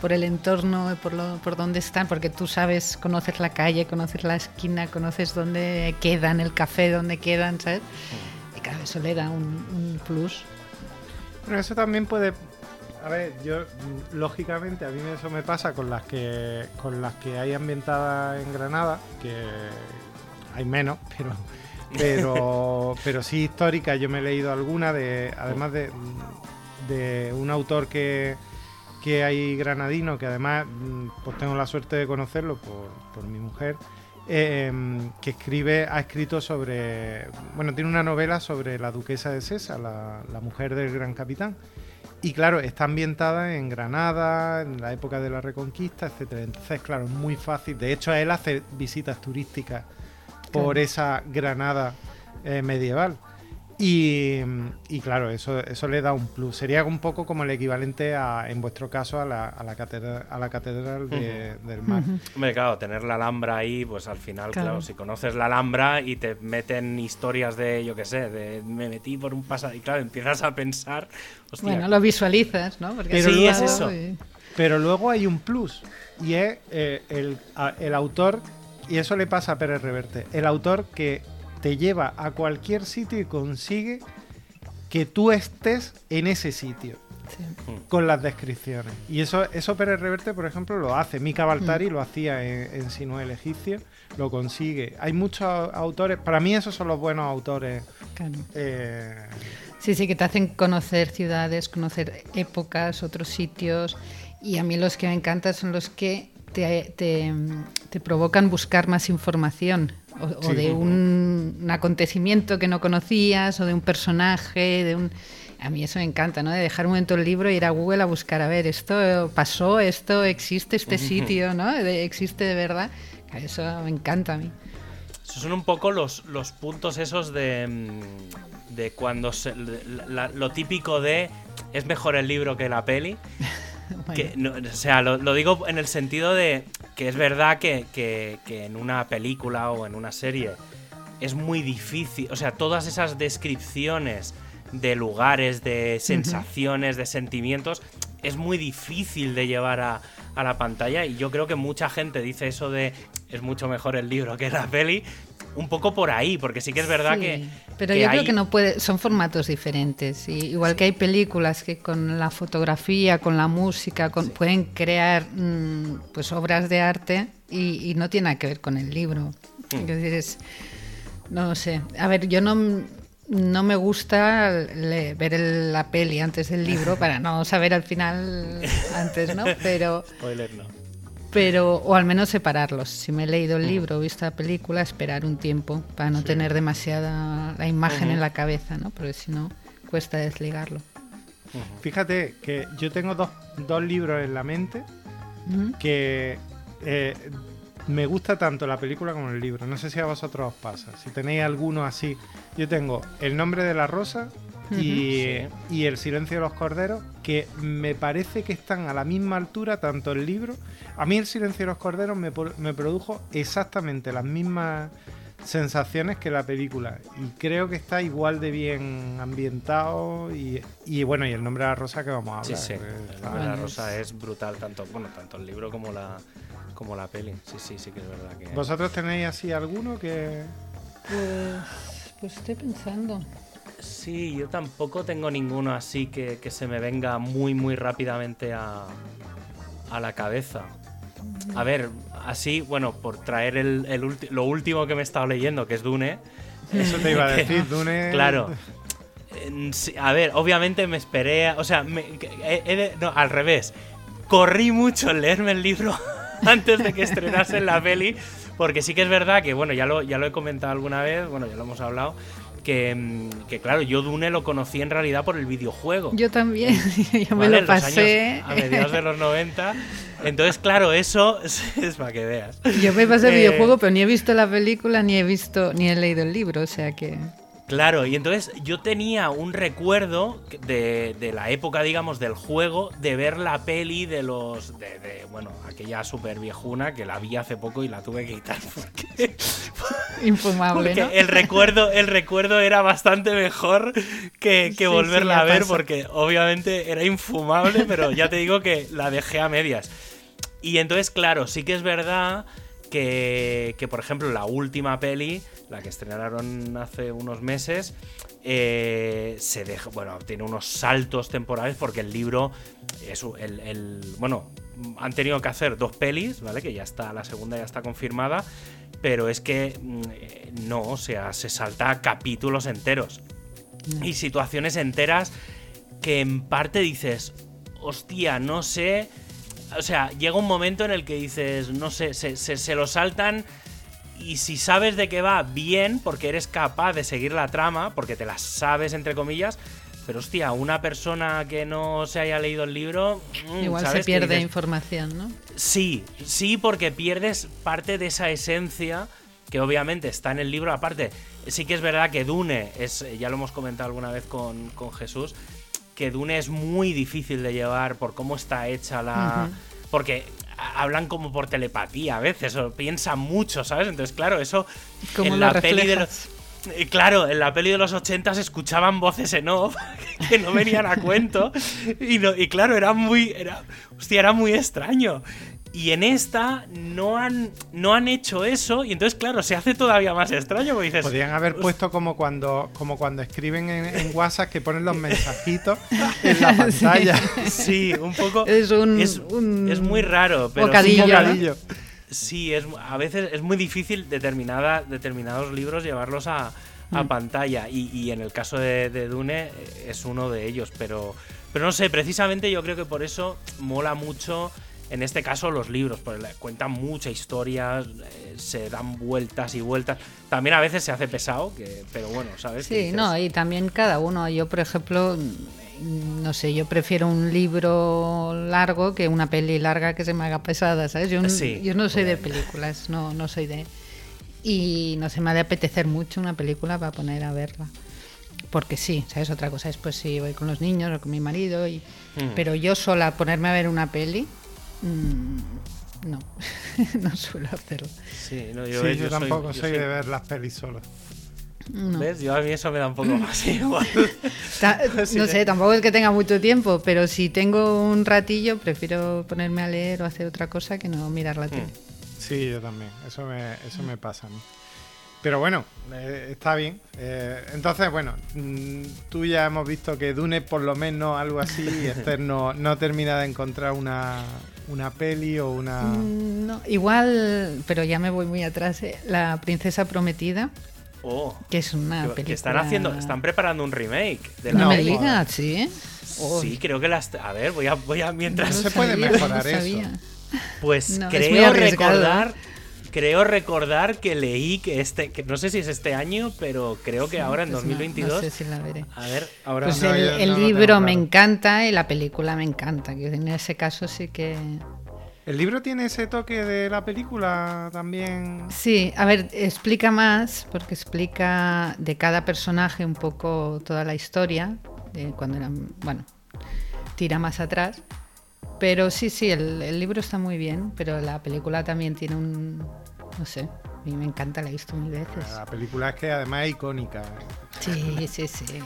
por el entorno, por lo, por dónde están, porque tú sabes, conoces la calle, conoces la esquina, conoces dónde quedan, el café, dónde quedan, ¿sabes? Mm. Y claro, eso le da un, un plus. Pero eso también puede. A ver, yo lógicamente a mí eso me pasa con las que con las que hay ambientadas en Granada, que hay menos, pero pero pero sí histórica. Yo me he leído alguna de, además de, de un autor que que hay granadino, que además mm, pues tengo la suerte de conocerlo por, por mi mujer, eh, que escribe, ha escrito sobre, bueno, tiene una novela sobre la duquesa de Sesa, la, la mujer del gran capitán. Y claro, está ambientada en Granada, en la época de la Reconquista, etcétera. Entonces, claro, es muy fácil. De hecho, él hace visitas turísticas por esa Granada eh, medieval. Y, y, claro, eso, eso le da un plus. Sería un poco como el equivalente a, en vuestro caso, a la, a la catedral, a la catedral de, del mar. Hombre, claro, tener la Alhambra ahí, pues al final, claro. si conoces la Alhambra y te meten historias de, yo qué sé, de me metí por un pasado, y claro, empiezas a pensar. Hostia, bueno, lo visualizas, ¿no? Porque sí, es eso. Y... Pero luego hay un plus, y es eh, el, el autor, y eso le pasa a Pérez Reverte, el autor que te lleva a cualquier sitio y consigue que tú estés en ese sitio. Sí. Con las descripciones. Y eso, eso Pérez Reverte, por ejemplo, lo hace. Mika Baltari mm. lo hacía en, en el Egipcio, lo consigue. Hay muchos autores, para mí esos son los buenos autores. Claro. Eh... Sí, sí, que te hacen conocer ciudades, conocer épocas, otros sitios. Y a mí los que me encantan son los que te, te, te provocan buscar más información o, sí, o de un, un, acontecimiento que no conocías o de un personaje, de un... A mí eso me encanta, ¿no? De dejar un momento el libro y ir a Google a buscar, a ver, esto pasó, esto existe, este sitio, ¿no? De, existe de verdad. Eso me encanta a mí. Esos son un poco los, los puntos esos de, de cuando se, la, lo típico de es mejor el libro que la peli. que, no, o sea, lo, lo, digo en el sentido de que es verdad que, que, que, en una película o en una serie es muy difícil, o sea, todas esas descripciones de lugares, de sensaciones, de sentimientos, es muy difícil de llevar a, a, la pantalla y yo creo que mucha gente dice eso de es mucho mejor el libro que la peli. Un poco por ahí, porque sí que es verdad sí, que. Pero que yo hay... creo que no puede. Son formatos diferentes. Y igual sí. que hay películas que con la fotografía, con la música, con, sí. pueden crear mmm, pues obras de arte y, y, no tiene nada que ver con el libro. Mm. Es decir, es. No sé. A ver, yo no no me gusta le, ver el, la peli antes del libro para no saber al final antes, ¿no? Pero. Spoiler no. Pero, o al menos separarlos. Si me he leído el libro o visto la película, esperar un tiempo para no sí. tener demasiada la imagen uh -huh. en la cabeza, ¿no? Porque si no, cuesta desligarlo. Uh -huh. Fíjate que yo tengo dos, dos libros en la mente uh -huh. que eh, me gusta tanto la película como el libro. No sé si a vosotros os pasa. Si tenéis alguno así. Yo tengo El nombre de la rosa y, y, El silencio de los corderos, que me parece que están a la misma altura, tanto el libro. A mí El silencio de los corderos me, me produjo exactamente las mismas sensaciones que la película. Y creo que está igual de bien ambientado y, y bueno y el nombre de la rosa que vamos a hablar sí, sí. el nombre de la rosa es brutal tanto bueno tanto el libro como la como la peli. Sí sí sí que es verdad que vosotros tenéis así alguno que pues pues estoy pensando Sí, yo tampoco tengo ninguno así que, que se me venga muy, muy rápidamente a, a la cabeza. A ver, así, bueno, por traer el, el lo último que me he estado leyendo, que es Dune. Eso te iba a decir, Dune. Claro. A ver, obviamente me esperé. O sea, me, he, he, no, al revés. Corrí mucho en leerme el libro antes de que estrenase la peli. Porque sí que es verdad que, bueno, ya lo, ya lo he comentado alguna vez, bueno, ya lo hemos hablado, que, mm, que, claro, yo Dune lo conocí en realidad por el videojuego. Yo también, yo me ¿vale? lo pasé. a mediados de los 90. Entonces, claro, eso es para que veas. Yo me pasé el eh, videojuego, pero ni he visto la película, ni he visto, ni he leído el libro, o sea que. Claro, y entonces yo tenía un recuerdo de, de, la época, digamos, del juego, de ver la peli de los. de, de bueno, aquella super viejuna que la vi hace poco y la tuve que quitar porque. Infumable. Porque ¿no? el, recuerdo, el recuerdo era bastante mejor que, que sí, volverla sí, a ver, pasa. porque obviamente era infumable, pero ya te digo que la dejé a medias. Y entonces, claro, sí que es verdad que, que por ejemplo, la última peli la que estrenaron hace unos meses, eh, se deja, bueno, tiene unos saltos temporales porque el libro es el, el, bueno, han tenido que hacer dos pelis, ¿vale? Que ya está, la segunda ya está confirmada, pero es que mm, no, o sea, se salta capítulos enteros y situaciones enteras que en parte dices, hostia, no sé. O sea, llega un momento en el que dices, no sé, se, se, se lo saltan y si sabes de qué va, bien, porque eres capaz de seguir la trama, porque te la sabes, entre comillas. Pero hostia, una persona que no se haya leído el libro. Mm, Igual ¿sabes? se pierde dices, información, ¿no? Sí, sí, porque pierdes parte de esa esencia que obviamente está en el libro. Aparte, sí que es verdad que Dune, es, ya lo hemos comentado alguna vez con, con Jesús, que Dune es muy difícil de llevar por cómo está hecha la. Porque hablan como por telepatía a veces, o piensan mucho, ¿sabes? Entonces, claro, eso ¿Cómo en la peli de los. eh, Claro, en la peli de los 80 se escuchaban voces en off que no venían a cuento. Y, no- y claro, era muy. Era, hostia, era muy extraño. Y en esta no han, no han hecho eso. Y entonces, claro, se hace todavía más extraño. Porque dices. Podrían haber puesto como cuando, como cuando escriben en, en WhatsApp que ponen los mensajitos en la pantalla. Sí, un poco. Es un- es, un es muy raro. Pero sí bocadillo, ¿no? Bocadillo. Sí, es, a veces es muy difícil determinada, determinados libros llevarlos a, a pantalla. Y, y en el caso de, de Dune eh, es uno de ellos. Pero, pero no sé, precisamente yo creo que por eso mola mucho. En este caso los libros, porque le cuentan mucha historia, eh, se dan vueltas y vueltas. También a veces se hace pesado, que, pero bueno, ¿sabes? Sí, dices, no, y también cada uno. Yo, por ejemplo, mm, no sé, yo prefiero un libro largo que una peli larga que se me haga pesada, ¿sabes? Yo, n- Sí, yo no soy de películas, no, no soy de... Y no se me ha de apetecer mucho una película para poner a verla. Porque sí, ¿sabes? Otra cosa es pues si voy con los niños o con mi marido. Y... Mm. Pero yo sola ponerme a ver una peli, mm, no, no suelo hacerlo. Sí, no, Sí, yo, yo, yo soy- tampoco yo soy, de ver las pelis solo. No. ¿Ves? Yo a mí eso me da un poco más igual. No sé, tampoco es que tenga mucho tiempo, pero si tengo un ratillo, prefiero ponerme a leer o hacer otra cosa que no mirar la tele. Sí, yo también. Eso me, eso me pasa a mí. Pero bueno, eh, está bien. Eh, entonces, bueno, mm, tú ya hemos visto que Dune por lo menos algo así y Esther no, no termina de encontrar una, una peli o una... Mm, no, igual, pero ya me voy muy atrás. eh, La princesa prometida, Oh, que es una que- película. que están haciendo, están preparando un remake de No, la me digas, sí. Sí, creo que las. A ver, voy a, voy a mientras. No se puede mejorar no eso. Pues No, creo recordar. Creo recordar que leí que este. Que no sé si es este año, pero creo que ahora en Pues no, 2022. No, sé si la veré. A ver, ahora. Pues No, el, yo el libro me claro. encanta y la película me encanta. que En ese caso sí que. ¿El libro tiene ese toque de la película también? Sí, a ver, explica más, porque explica de cada personaje un poco toda la historia, de cuando eran, bueno, tira más atrás. Pero sí, sí, el, el libro está muy bien, pero la película también tiene un, no sé, a mí me encanta, la he visto mil veces. La película es que además es icónica. Sí, sí, sí.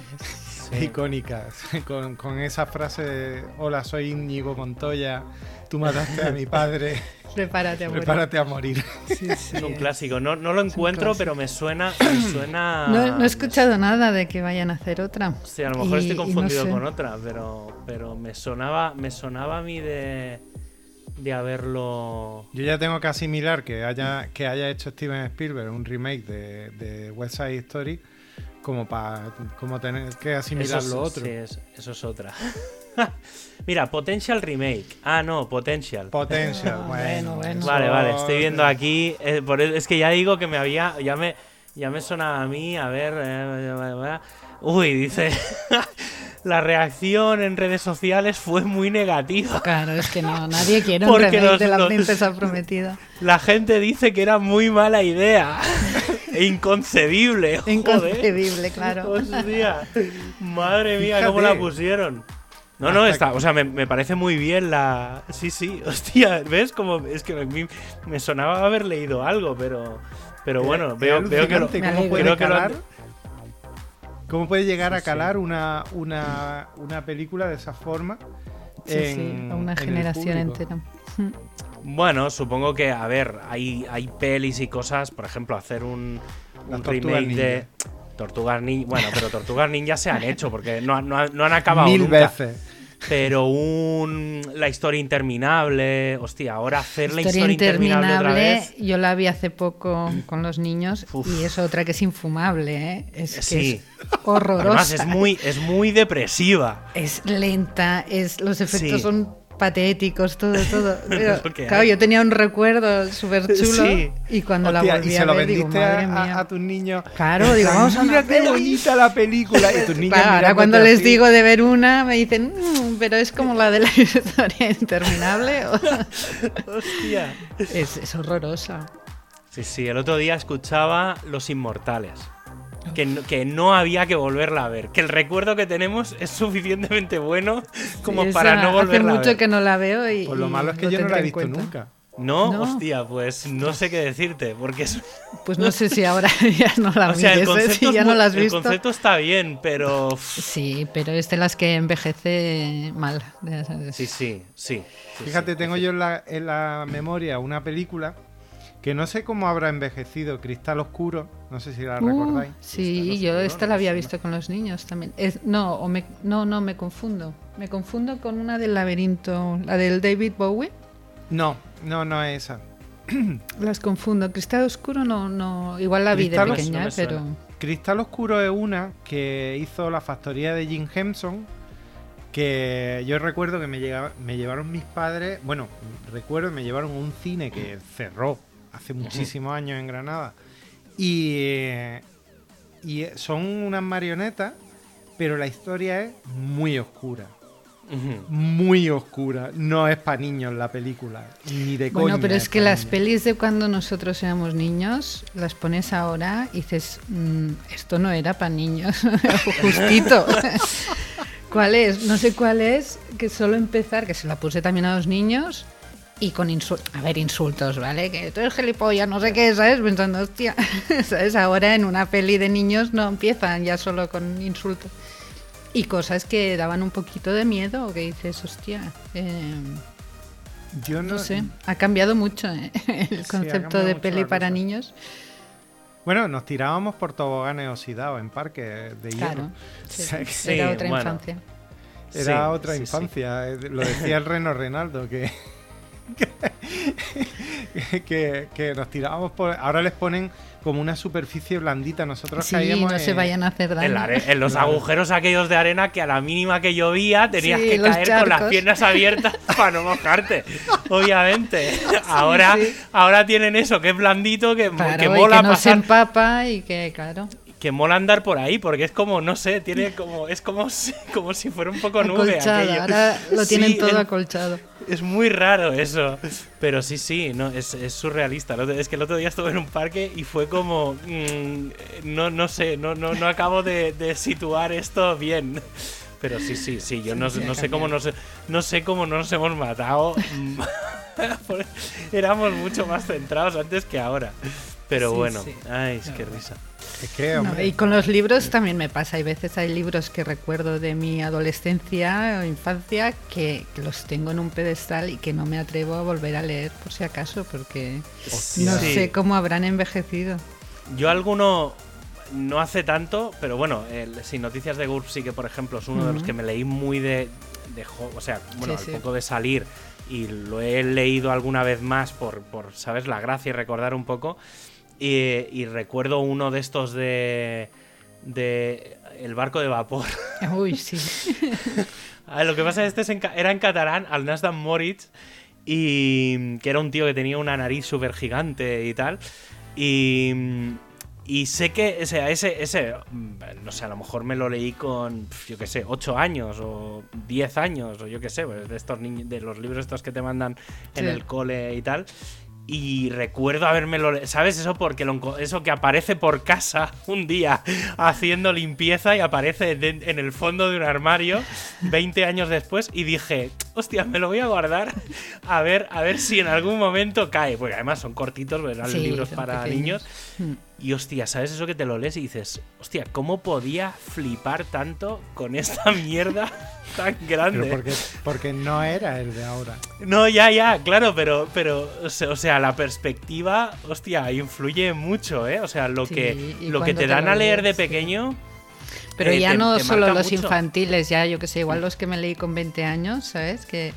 Es icónica. Con, con esa frase de, hola, soy Íñigo Montoya, tú mataste a mi padre, Prepárate a morir. prepárate a morir. Sí, sí. Es un clásico. No, no lo encuentro, pero me suena. Me suena. No, no he escuchado nada de que vayan a hacer otra. Sí, a lo mejor Y- estoy no confundido sé. con otra, pero, pero me sonaba, me sonaba a mí de, de haberlo. Yo ya tengo que asimilar que haya, que haya hecho Steven Spielberg un remake de, de West Side Story como para como tener que asimilar Eso es- lo otro. sí, es- eso es otra. Mira, Potential Remake. Ah, no, Potential. Potential, Ah, bueno, bueno, eso- Vale, vale, estoy viendo aquí. eh, por el- es que ya digo que me había. Ya me, ya me sonaba a mí. A ver. eh, uy, dice. La reacción en redes sociales fue muy negativa. Claro, es que no, nadie quiere un Porque los- de la los- princesa prometida. La gente dice que era muy mala idea. e inconcebible. joder. Inconcebible, claro. Hostia. Madre mía, cómo la pusieron. No, no, está, o sea, me, me parece muy bien la. Sí, sí, hostia, ¿ves? Como es que mí me sonaba haber leído algo, pero. Pero bueno, Es veo, veo que lo. Me ¿Cómo alegro. puede creo que lo han-? ¿Cómo puede llegar a calar una, una, una película de esa forma? Sí, sí, en- a una en el generación entera. Bueno, supongo que, a ver, hay, hay pelis y cosas, por ejemplo, hacer un, un remake de. Tortugas Ninja. Bueno, pero Tortugas Ninja se han hecho porque no, han- no han- no han acabado Mil nunca. veces. Pero un. La historia interminable. Hostia, ahora hacer la Historia historia interminable, otra vez. yo la vi hace poco con los niños Uf. y es otra que es infumable, ¿eh? Es que Sí. es horrorosa. Además, es muy, es muy depresiva. Es lenta, es, los efectos Sí. son patéticos, todo, todo. Pero, claro, hay. yo tenía un recuerdo súper chulo Sí. y cuando Hostia, la volví y se a lo ver digo, vendiste madre a, mía. a tus niños. Claro, digo, vamos a Mira qué bonita la película. Y tus niños Claro, ahora cuando les así. digo de ver una, me dicen, "Mm, pero es como la de la historia interminable. Hostia. es, es horrorosa. Sí, sí, el otro día escuchaba Los Inmortales. Que no, que no había que volverla a ver. Que el recuerdo que tenemos es suficientemente bueno como Sí, para no volverla Hace a mucho ver. que no la veo y. Pues lo malo es que yo no la he visto cuenta. nunca. No, No. hostia, pues no sé qué decirte, porque es... Pues no sé si ahora ya no la O sea, el mires, ¿eh? concepto, si ya no muy- la has el visto. concepto está bien, pero... Sí, pero es de las que envejece mal. ya sabes. Sí, sí, sí. sí, Fíjate, sí. tengo yo en la, en la memoria una película que no sé cómo habrá envejecido, Cristal Oscuro, no sé si la Uh, recordáis. sí, yo esta la había visto con los niños también. Es- no, o me, no, no, me confundo. Me confundo con una del laberinto, la del David Bowie. No, no, no es esa. Las confundo. Cristal Oscuro no, no. Igual la vi de Cristal Os- pequeña, no pero. Cristal Oscuro es una que hizo la factoría de Jim Henson. Que yo recuerdo que me, llegaba- me llevaron mis padres. Bueno, recuerdo que me llevaron a un cine que cerró hace muchísimos años en Granada. Y, eh, y son unas marionetas, pero la historia es muy oscura. Muy oscura. No es para niños la película. Ni de Bueno, coña pero es que las niños. pelis de cuando nosotros éramos niños, las pones ahora y dices, "Mm, esto no era para niños, justito. ¿Cuál es? No sé cuál es, que solo empezar, que se la puse también a los niños y con insultos, a ver, insultos, ¿vale? Que tú eres gilipollas, no sé qué, ¿sabes? Pensando, hostia, ¿sabes? Ahora en una peli de niños no empiezan ya solo con insultos. Y cosas que daban un poquito de miedo, que dices, hostia, eh, Yo no sé, ha cambiado mucho ¿eh? el concepto de peli para cosa. niños. Bueno, nos tirábamos por toboganes oxidados en parques de hierro. Claro, sí, O sea, que Sí, era otra bueno. infancia. Era Sí, otra infancia. eh, Lo decía el Reno Renaldo, que, que, que- que nos tirábamos por... Ahora les ponen como una superficie blandita. Nosotros Sí, caíamos no se en- vayan a hacer En, daño. la are- en los agujeros aquellos de arena que a la mínima que llovía tenías Sí, que caer con las piernas abiertas para no mojarte. Obviamente. Ahora, sí. ahora tienen eso que es blandito, que, Claro, que y mola que no se empapa y que, claro, que mola andar por ahí, porque es como, no sé, tiene como, es como si, como si fuera un poco nube. Ahora lo tienen Sí, todo es- acolchado. Es muy raro eso. Pero sí, sí, no, es, es surrealista. Es que el otro día estuve en un parque y fue como. mm, no, no sé, no, no, no acabo de, de situar esto bien. Pero sí, sí, sí. Yo no, no sé cómo nos, no sé cómo no nos hemos matado. Éramos mucho más centrados antes que ahora. Pero Sí, bueno, sí. ay, es que risa. Es que, No, y con los libros también me pasa. Hay veces hay libros que recuerdo de mi adolescencia o infancia que, los tengo en un pedestal y que no me atrevo a volver a leer por si acaso, porque Hostia. no Sí. sé cómo habrán envejecido. Yo alguno no hace tanto, pero bueno, el Sin Noticias de GURPS sí que, por ejemplo, es uno de los que me leí muy de, de o sea, bueno, Sí, al sí. poco de salir y lo he leído alguna vez más por, por ¿sabes? La gracia y recordar un poco. Y, y recuerdo uno de estos de, de El barco de vapor. Uy, sí. Ah, Lo que pasa es que este es en ca- era en catalán, al Nasdaq Moritz, y que era un tío que tenía una nariz súper gigante y tal. Y, y sé que o sea, ese, ese, mm, no sé, a lo mejor me lo leí con, yo qué sé, 8 años o 10 años, o yo qué sé, pues de estos de los libros estos que te mandan en Sí. el cole y tal. Y recuerdo habérmelo, ¿sabes? Eso porque lo eso que aparece por casa un día haciendo limpieza y aparece de- en el fondo de un armario 20 años después y dije, hostia, me lo voy a guardar a ver, a ver si en algún momento cae. Porque además son cortitos, eran Sí, libros para pequeños. niños. Y hostia, ¿sabes eso que te lo lees y dices, hostia, ¿cómo podía flipar tanto con esta mierda tan grande? pero porque, porque no era el de ahora. No, ya, ya, claro, pero, pero, o se- o sea, la perspectiva, hostia, influye mucho, ¿eh? O sea, lo Sí, que, lo que te te dan a leer de sí. pequeño. Pero eh, ya te- no te solo los mucho. infantiles, ya yo que sé, igual los que me leí con 20 años, ¿sabes? Que,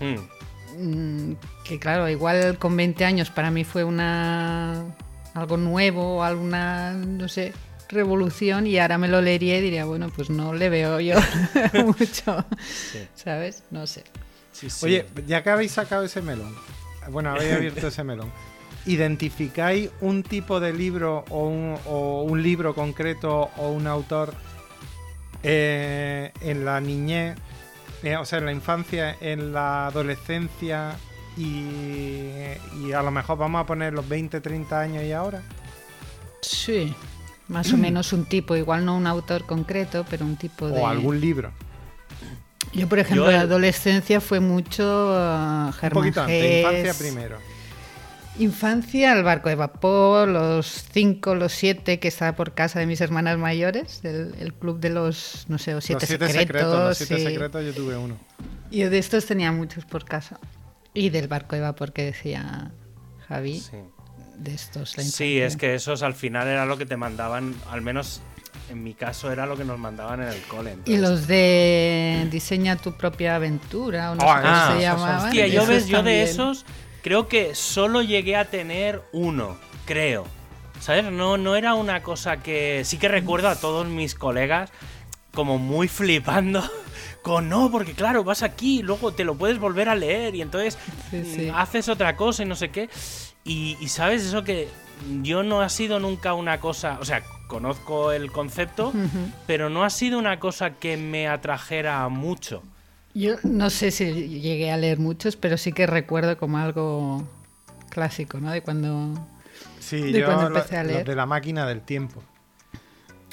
Mm, mm, que claro, igual con 20 años para mí fue una algo nuevo, alguna, no sé, revolución y ahora me lo leería y diría, bueno, pues no le veo yo mucho, Sí. ¿sabes? No sé. sí, sí. Oye, ya que habéis sacado ese melón, bueno, habéis abierto ese melón, ¿identificáis un tipo de libro o un, o un libro concreto o un autor eh, en la niñez, eh, o sea, en la infancia, en la adolescencia y, y a lo mejor vamos a poner los 20, 30 años y ahora. Sí, más o menos un tipo, igual no un autor concreto, pero un tipo de... O algún libro. Yo, por ejemplo, Yo la adolescencia fue mucho uh, Un Germán poquito antes, infancia primero. Infancia, el barco de vapor, los cinco, los siete que estaba por casa de mis hermanas mayores, el, el club de los, no sé, los siete, los siete secretos. secretos, los siete secretos yo tuve uno. Yo de estos tenía muchos por casa. Y del barco de vapor que decía Javi, Sí. De estos. la Sí, es que esos al final era lo que te mandaban, al menos en mi caso era lo que nos mandaban en el cole. Y los de diseña tu propia aventura, o no sé cómo ah, se esos son llamaban. Hostia, yo ves, yo de esos creo que solo llegué a tener uno, creo. ¿Sabes? No, no era una cosa que. Sí que recuerdo a todos mis colegas como muy flipando. Con no, porque claro, vas aquí y luego te lo puedes volver a leer y entonces Sí, sí. mm, haces otra cosa y no sé qué. Y, y sabes eso que yo no ha sido nunca una cosa. O sea, conozco el concepto, pero no ha sido una cosa que me atrajera mucho. Yo no sé si llegué a leer muchos, pero sí que recuerdo como algo clásico, ¿no? De cuando... Sí, De yo cuando lo- empecé a los leer. de la máquina del tiempo.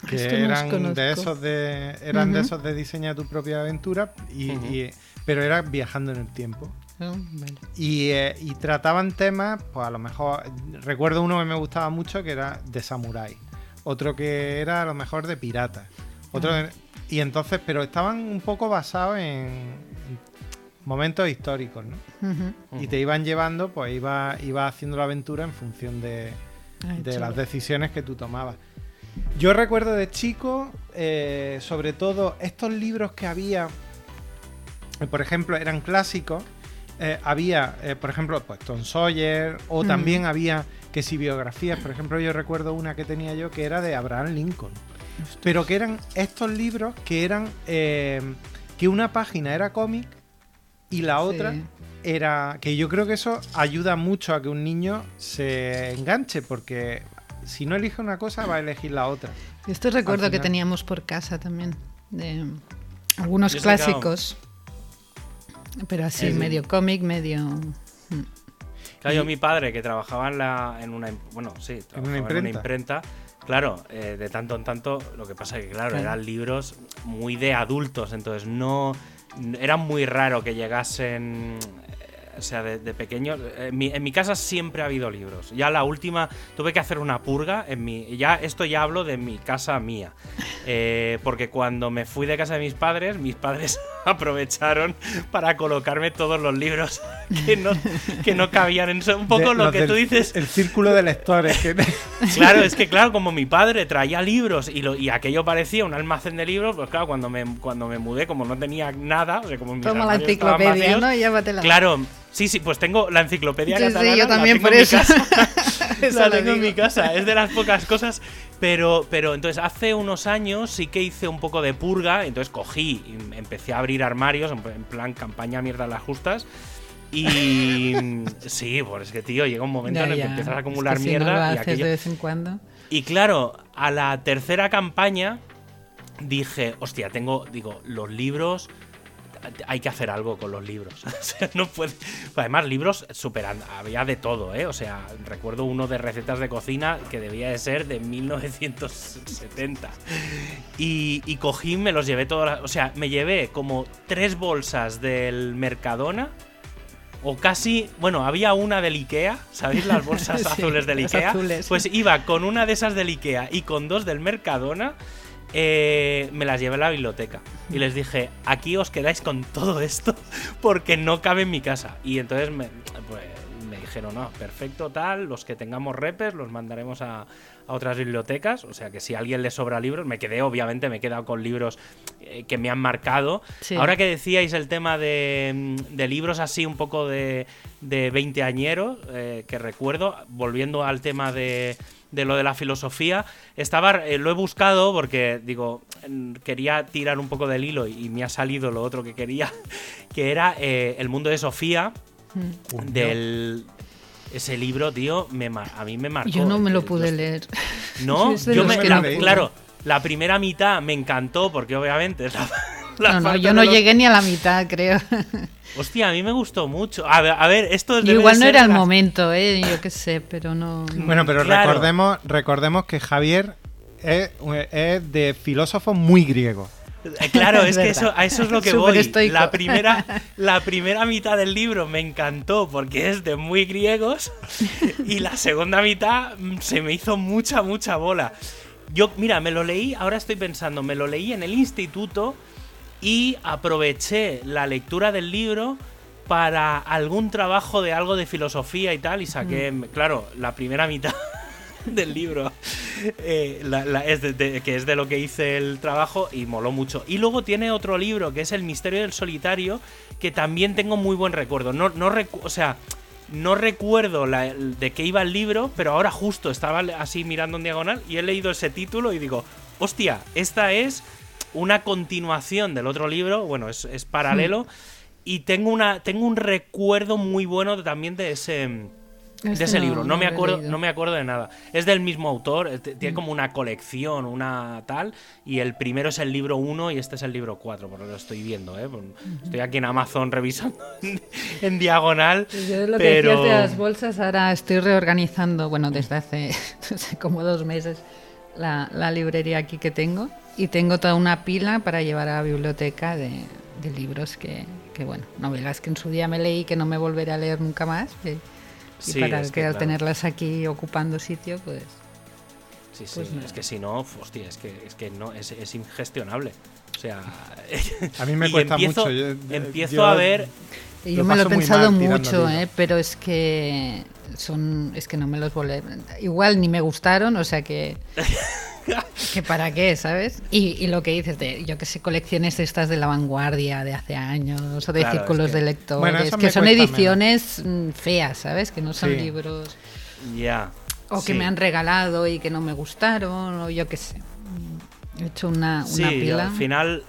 Que eran de esos de eran de esos de diseña tu propia aventura y, pero era viajando en el tiempo. Vale. Y, eh, y trataban temas, pues a lo mejor recuerdo uno que me gustaba mucho que era de samurái, otro que era a lo mejor de pirata, otro de- y entonces, pero estaban un poco basados en, en momentos históricos, ¿no? Y te iban llevando, pues iba, iba haciendo la aventura en función de, Ay, de las decisiones que tú tomabas. Yo recuerdo de chico, eh, sobre todo estos libros que había, eh, por ejemplo, eran clásicos. eh, había, eh, por ejemplo, pues Tom Sawyer, o Mm. también había que si biografías, por ejemplo, yo recuerdo una que tenía yo que era de Abraham Lincoln. Pero que eran estos libros que eran eh, que una página era cómic y la otra Sí. era que yo creo que eso ayuda mucho a que un niño se enganche porque si no elige una cosa va a elegir la otra. Esto recuerdo que teníamos por casa también, de algunos Yo clásicos, pero así, el- medio cómic, medio... mm. Claro, yo Y- mi padre que trabajaba en, la, en una, bueno, sí, trabajaba en una imprenta. imprenta. Claro, eh, de tanto en tanto, lo que pasa es que, claro, Claro. eran libros muy de adultos, entonces no. Era muy raro que llegasen. Eh, O sea, de, de pequeño. En mi, en mi casa siempre ha habido libros. Ya la última, tuve que hacer una purga en mi. Ya, esto ya hablo de mi casa mía. Eh, porque cuando me fui de casa de mis padres, mis padres aprovecharon para colocarme todos los libros que no, que no cabían en eso. Un poco De- lo que del- tú dices. El círculo de lectores. Que... Claro, es que claro, como mi padre traía libros y, lo, y aquello parecía un almacén de libros, pues claro, cuando me, cuando me mudé, como no tenía nada, o sea, como mis Toma la enciclopedia, vacíos, ¿no? Llévatela. Claro, sí, sí, pues tengo la enciclopedia Sí, sí, catalana, yo la también tengo por en mi casa. Eso la tengo en mi casa, es de las pocas cosas. Pero, pero entonces hace unos años sí que hice un poco de purga, entonces cogí y empecé a abrir armarios, en plan campaña mierda a las justas. Y sí, pues es que tío, llega un momento Ya, en el que empiezas a Es acumular que si mierda no lo y de vez en cuando. Y claro, a la tercera campaña dije, hostia, tengo, digo, los libros, hay que hacer algo con los libros. O sea, no puede. Además, libros superan, había de todo, ¿eh? O sea, recuerdo uno de recetas de cocina que debía de ser de 1970. Y, y cogí, me los llevé todos. O sea, me llevé como tres bolsas del Mercadona. O casi, bueno, había una del Ikea, ¿sabéis las bolsas Sí, azules del Ikea? azules. Pues iba con una de esas del Ikea y con dos del Mercadona, eh, me las llevé a la biblioteca. Y les dije, aquí os quedáis con todo esto porque no cabe en mi casa. Y entonces me, pues, me dijeron, no, perfecto, tal, los que tengamos repes los mandaremos a, a otras bibliotecas. O sea que si a alguien le sobra libros, me quedé, obviamente, me he quedado con libros eh, que me han marcado. Sí. Ahora que decíais el tema de, de libros así un poco de, de 20 añeros, eh, que recuerdo, volviendo al tema de, de lo de la filosofía, estaba, eh, lo he buscado porque, digo, mm, quería tirar un poco del hilo y, y me ha salido lo otro que quería, que era eh, El mundo de Sofía, Mm. del... Ese libro, tío, me mar- a mí me marcó. Yo no me lo Eh, pude los- leer. no, yo me, la- claro, la primera mitad me encantó porque obviamente es la, la No, no, yo no los- llegué ni a la mitad, creo. Hostia, a mí me gustó mucho. A ver, a ver esto debe igual no ser era el las- momento, ¿eh? Yo qué sé, pero no... no. Bueno, pero Claro. recordemos, recordemos que Javier es, es de filósofo muy griego. Eh, Claro, es que eso, a eso es lo que Súper voy. estoico. La primera, la primera mitad del libro me encantó porque es de muy griegos y la segunda mitad mm, se me hizo mucha, mucha bola. Yo, mira, me lo leí, ahora estoy pensando, me lo leí en el instituto y aproveché la lectura del libro para algún trabajo de algo de filosofía y tal y saqué, claro, la primera mitad del libro eh, la- la- es de- de- que es de lo que hice el trabajo y moló mucho. Y luego tiene otro libro que es El misterio del solitario que también tengo muy buen recuerdo. No, no recu- o sea, no recuerdo la- de qué iba el libro, pero ahora justo estaba así mirando en diagonal y he leído ese título y digo, hostia, esta es una continuación del otro libro, bueno, es, es paralelo. Y tengo, una, tengo un recuerdo muy bueno de- también de ese, de Este ese no- libro. No, no me acuerdo, leído. no me acuerdo de nada. Es del mismo autor, eh, tiene como una colección, una tal. Y el primero es el libro 1 y este es el libro 4, por lo que lo estoy viendo. ¿eh? Estoy aquí en Amazon revisando en, en diagonal. Yo lo que pero... decías de las bolsas, ahora estoy reorganizando, bueno, desde hace no sé, como dos meses, la, la librería aquí que tengo. Y tengo toda una pila para llevar a la biblioteca de, de libros que, que, bueno, novelas que en su día me leí que no me volveré a leer nunca más. Y, y Sí, para es que claro. tenerlas aquí ocupando sitio, pues... Sí, sí, Pues es que si no, hostia, es que, es que no, es, es ingestionable. O sea, A mí me cuesta empiezo, mucho. yo- empiezo yo- a ver yo me lo he pensado mucho. ¿eh? pero es que son es que no me los volé igual ni me gustaron, o sea que que para qué, ¿sabes? Y, y lo que dices de yo que sé colecciones estas de la vanguardia de hace años o de Claro, es círculos que- de lectores Bueno, eso que me son ediciones mm, feas, ¿sabes? Que no son Sí. libros ya. o que sí. me han regalado y que no me gustaron o yo qué sé. He hecho una, una Sí, yo, pila. al final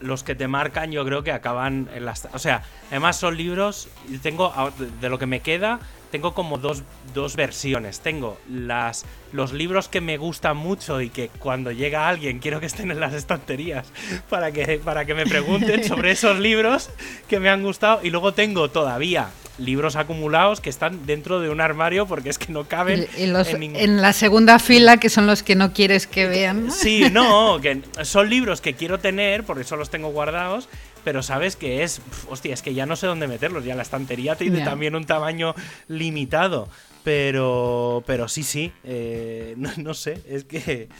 los que te marcan yo creo que acaban en las... O sea, además son libros, y tengo, de lo que me queda, tengo como dos, dos versiones. Tengo las, los libros que me gustan mucho y que cuando llega alguien quiero que estén en las estanterías para que, para que me pregunten sobre esos libros que me han gustado. Y luego tengo todavía libros acumulados que están dentro de un armario porque es que no caben Y- y los- en ningún... en la segunda fila, que son los que no quieres que vean. Sí, no, que son libros que quiero tener, por eso los tengo guardados, pero sabes que es, hostia, es que ya no sé dónde meterlos, ya la estantería tiene también un tamaño limitado, pero, pero sí, sí, eh, no, no sé, es que,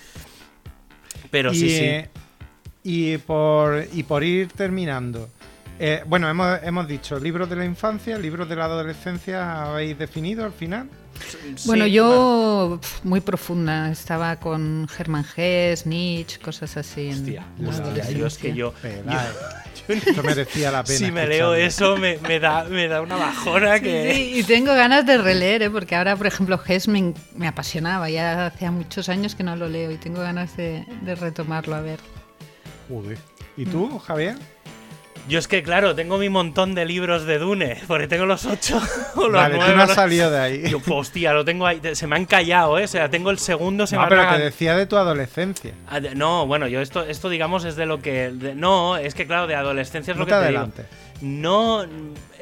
pero sí, y, sí. eh, y por, y por ir terminando. eh, bueno, hemos, hemos dicho libros de la infancia, libros de la adolescencia, ¿habéis definido al final? Bueno, Sí, yo muy profunda. Estaba con Germán Gess, Nietzsche, cosas así. En, Hostia, en la hostia, yo es que adolescencia. yo, Merecía la pena. si me leo eso me, me da, me da una bajona Sí, que... sí, y tengo ganas de releer, ¿eh? porque ahora, por ejemplo, Gess me, me apasionaba. Ya hacía muchos años que no lo leo y tengo ganas de, de retomarlo a ver. Joder. ¿Y tú, Javier? Yo es que, claro, tengo mi montón de libros de Dune, porque tengo los ocho o los Vale, tú nueve. no has los- salido de ahí. Yo, pues, hostia, lo tengo ahí. Se me han callado, ¿eh? O sea, tengo el segundo, se no, me ha pero te decía de tu adolescencia. Ah, de- No, bueno, yo esto, esto digamos es de lo que. de- no, es que claro, de adolescencia es No lo te que te digo. adelantes. No,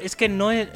es que no es.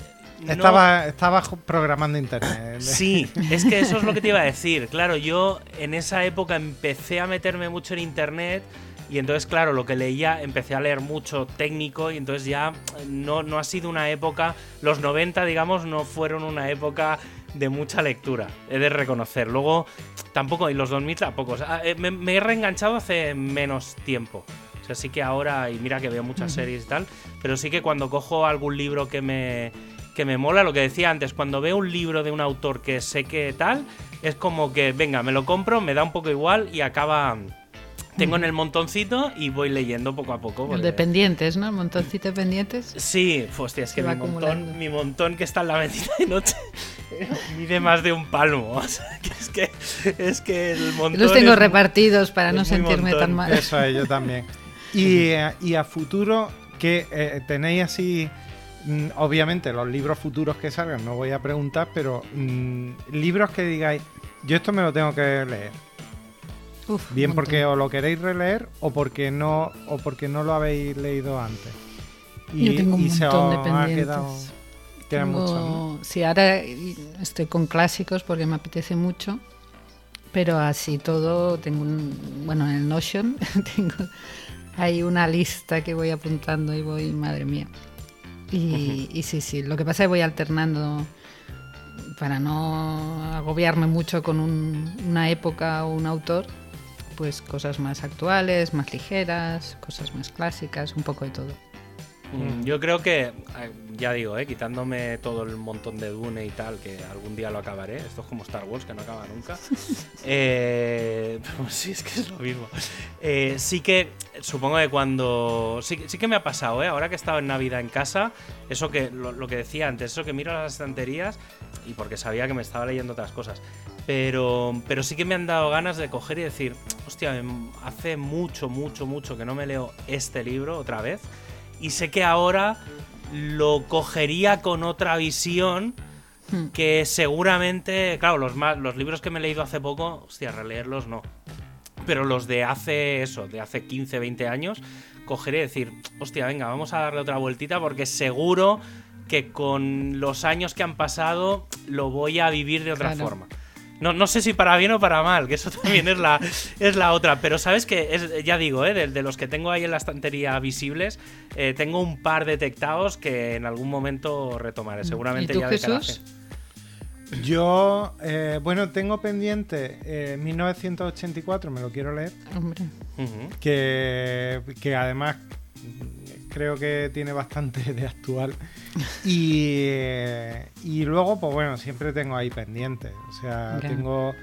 no- Estaba, estaba programando internet. Sí, es que eso es lo que te iba a decir. Claro, yo en esa época empecé a meterme mucho en internet y entonces, claro, lo que leía, empecé a leer mucho técnico y entonces ya no, no ha sido una época, los 90, digamos, no fueron una época de mucha lectura, he de reconocer. Luego, tampoco, y los 2000 tampoco. O sea, eh, me, me he reenganchado hace menos tiempo. O sea, sí que ahora, y mira que veo muchas series y tal, pero sí que cuando cojo algún libro que me, que me mola, lo que decía antes, cuando veo un libro de un autor que sé que tal, es como que, venga, me lo compro, me da un poco igual y acaba... Tengo en el montoncito y voy leyendo poco a poco. Porque- de pendientes, ¿no? El montoncito de pendientes. Sí, hostia, es que mi montón, mi montón que está en la ventana de noche mide más de un palmo. O sea, que es que, es que el montón. Los tengo es- repartidos para no sentirme montón. tan mal. Eso es, yo también. Y, eh, y a futuro, que eh, tenéis así, mm, obviamente los libros futuros que salgan, no voy a preguntar, pero mm, libros que digáis, yo esto me lo tengo que leer. Uf, Bien porque os lo queréis releer o porque no o porque no lo habéis leído antes. Yo tengo un se montón de os ha pendientes. quedado- Tengo- mucho, ¿no? Sí, ahora estoy con clásicos porque me apetece mucho. Pero así todo, tengo un. Bueno, en el Notion tengo. Hay una lista que voy apuntando y voy, madre mía. Y, y sí, sí, lo que pasa es que voy alternando para no agobiarme mucho con un- una época o un autor, pues cosas más actuales, más ligeras, cosas más clásicas, un poco de todo. Mm, Yo creo que, eh, ya digo, eh, quitándome todo el montón de Dune y tal, que algún día lo acabaré. Esto es como Star Wars, que no acaba nunca. Eh, pero sí, es que es lo mismo. Eh, sí que, supongo que cuando. Sí, que- sí que me ha pasado, ¿eh? Ahora que he estado en Navidad en casa, eso que, lo, lo que decía antes, eso que miro las estanterías y porque sabía que me estaba leyendo otras cosas. Pero, pero sí que me han dado ganas de coger y decir, hostia, em, hace mucho, mucho, mucho que no me leo este libro otra vez. Y sé que ahora lo cogería con otra visión Hmm. que seguramente, claro, los, más, los libros que me he leído hace poco, hostia, releerlos no. Pero los de hace eso, de hace 15, 20 años, cogeré y decir, hostia, venga, vamos a darle otra vueltita porque seguro que con los años que han pasado lo voy a vivir de otra Claro. forma. No, no sé si para bien o para mal, que eso también es la, es la otra. Pero sabes que, es, ya digo, ¿eh? de, de los que tengo ahí en la estantería visibles, eh, tengo un par detectados que en algún momento retomaré. Seguramente ¿Y tú, ya de Jesús? Yo, eh, bueno, tengo pendiente eh, 1984, me lo quiero leer, Hombre. Que, que además creo que tiene bastante de actual. Y, eh, y luego, pues bueno, siempre tengo ahí pendiente. O sea, tengo,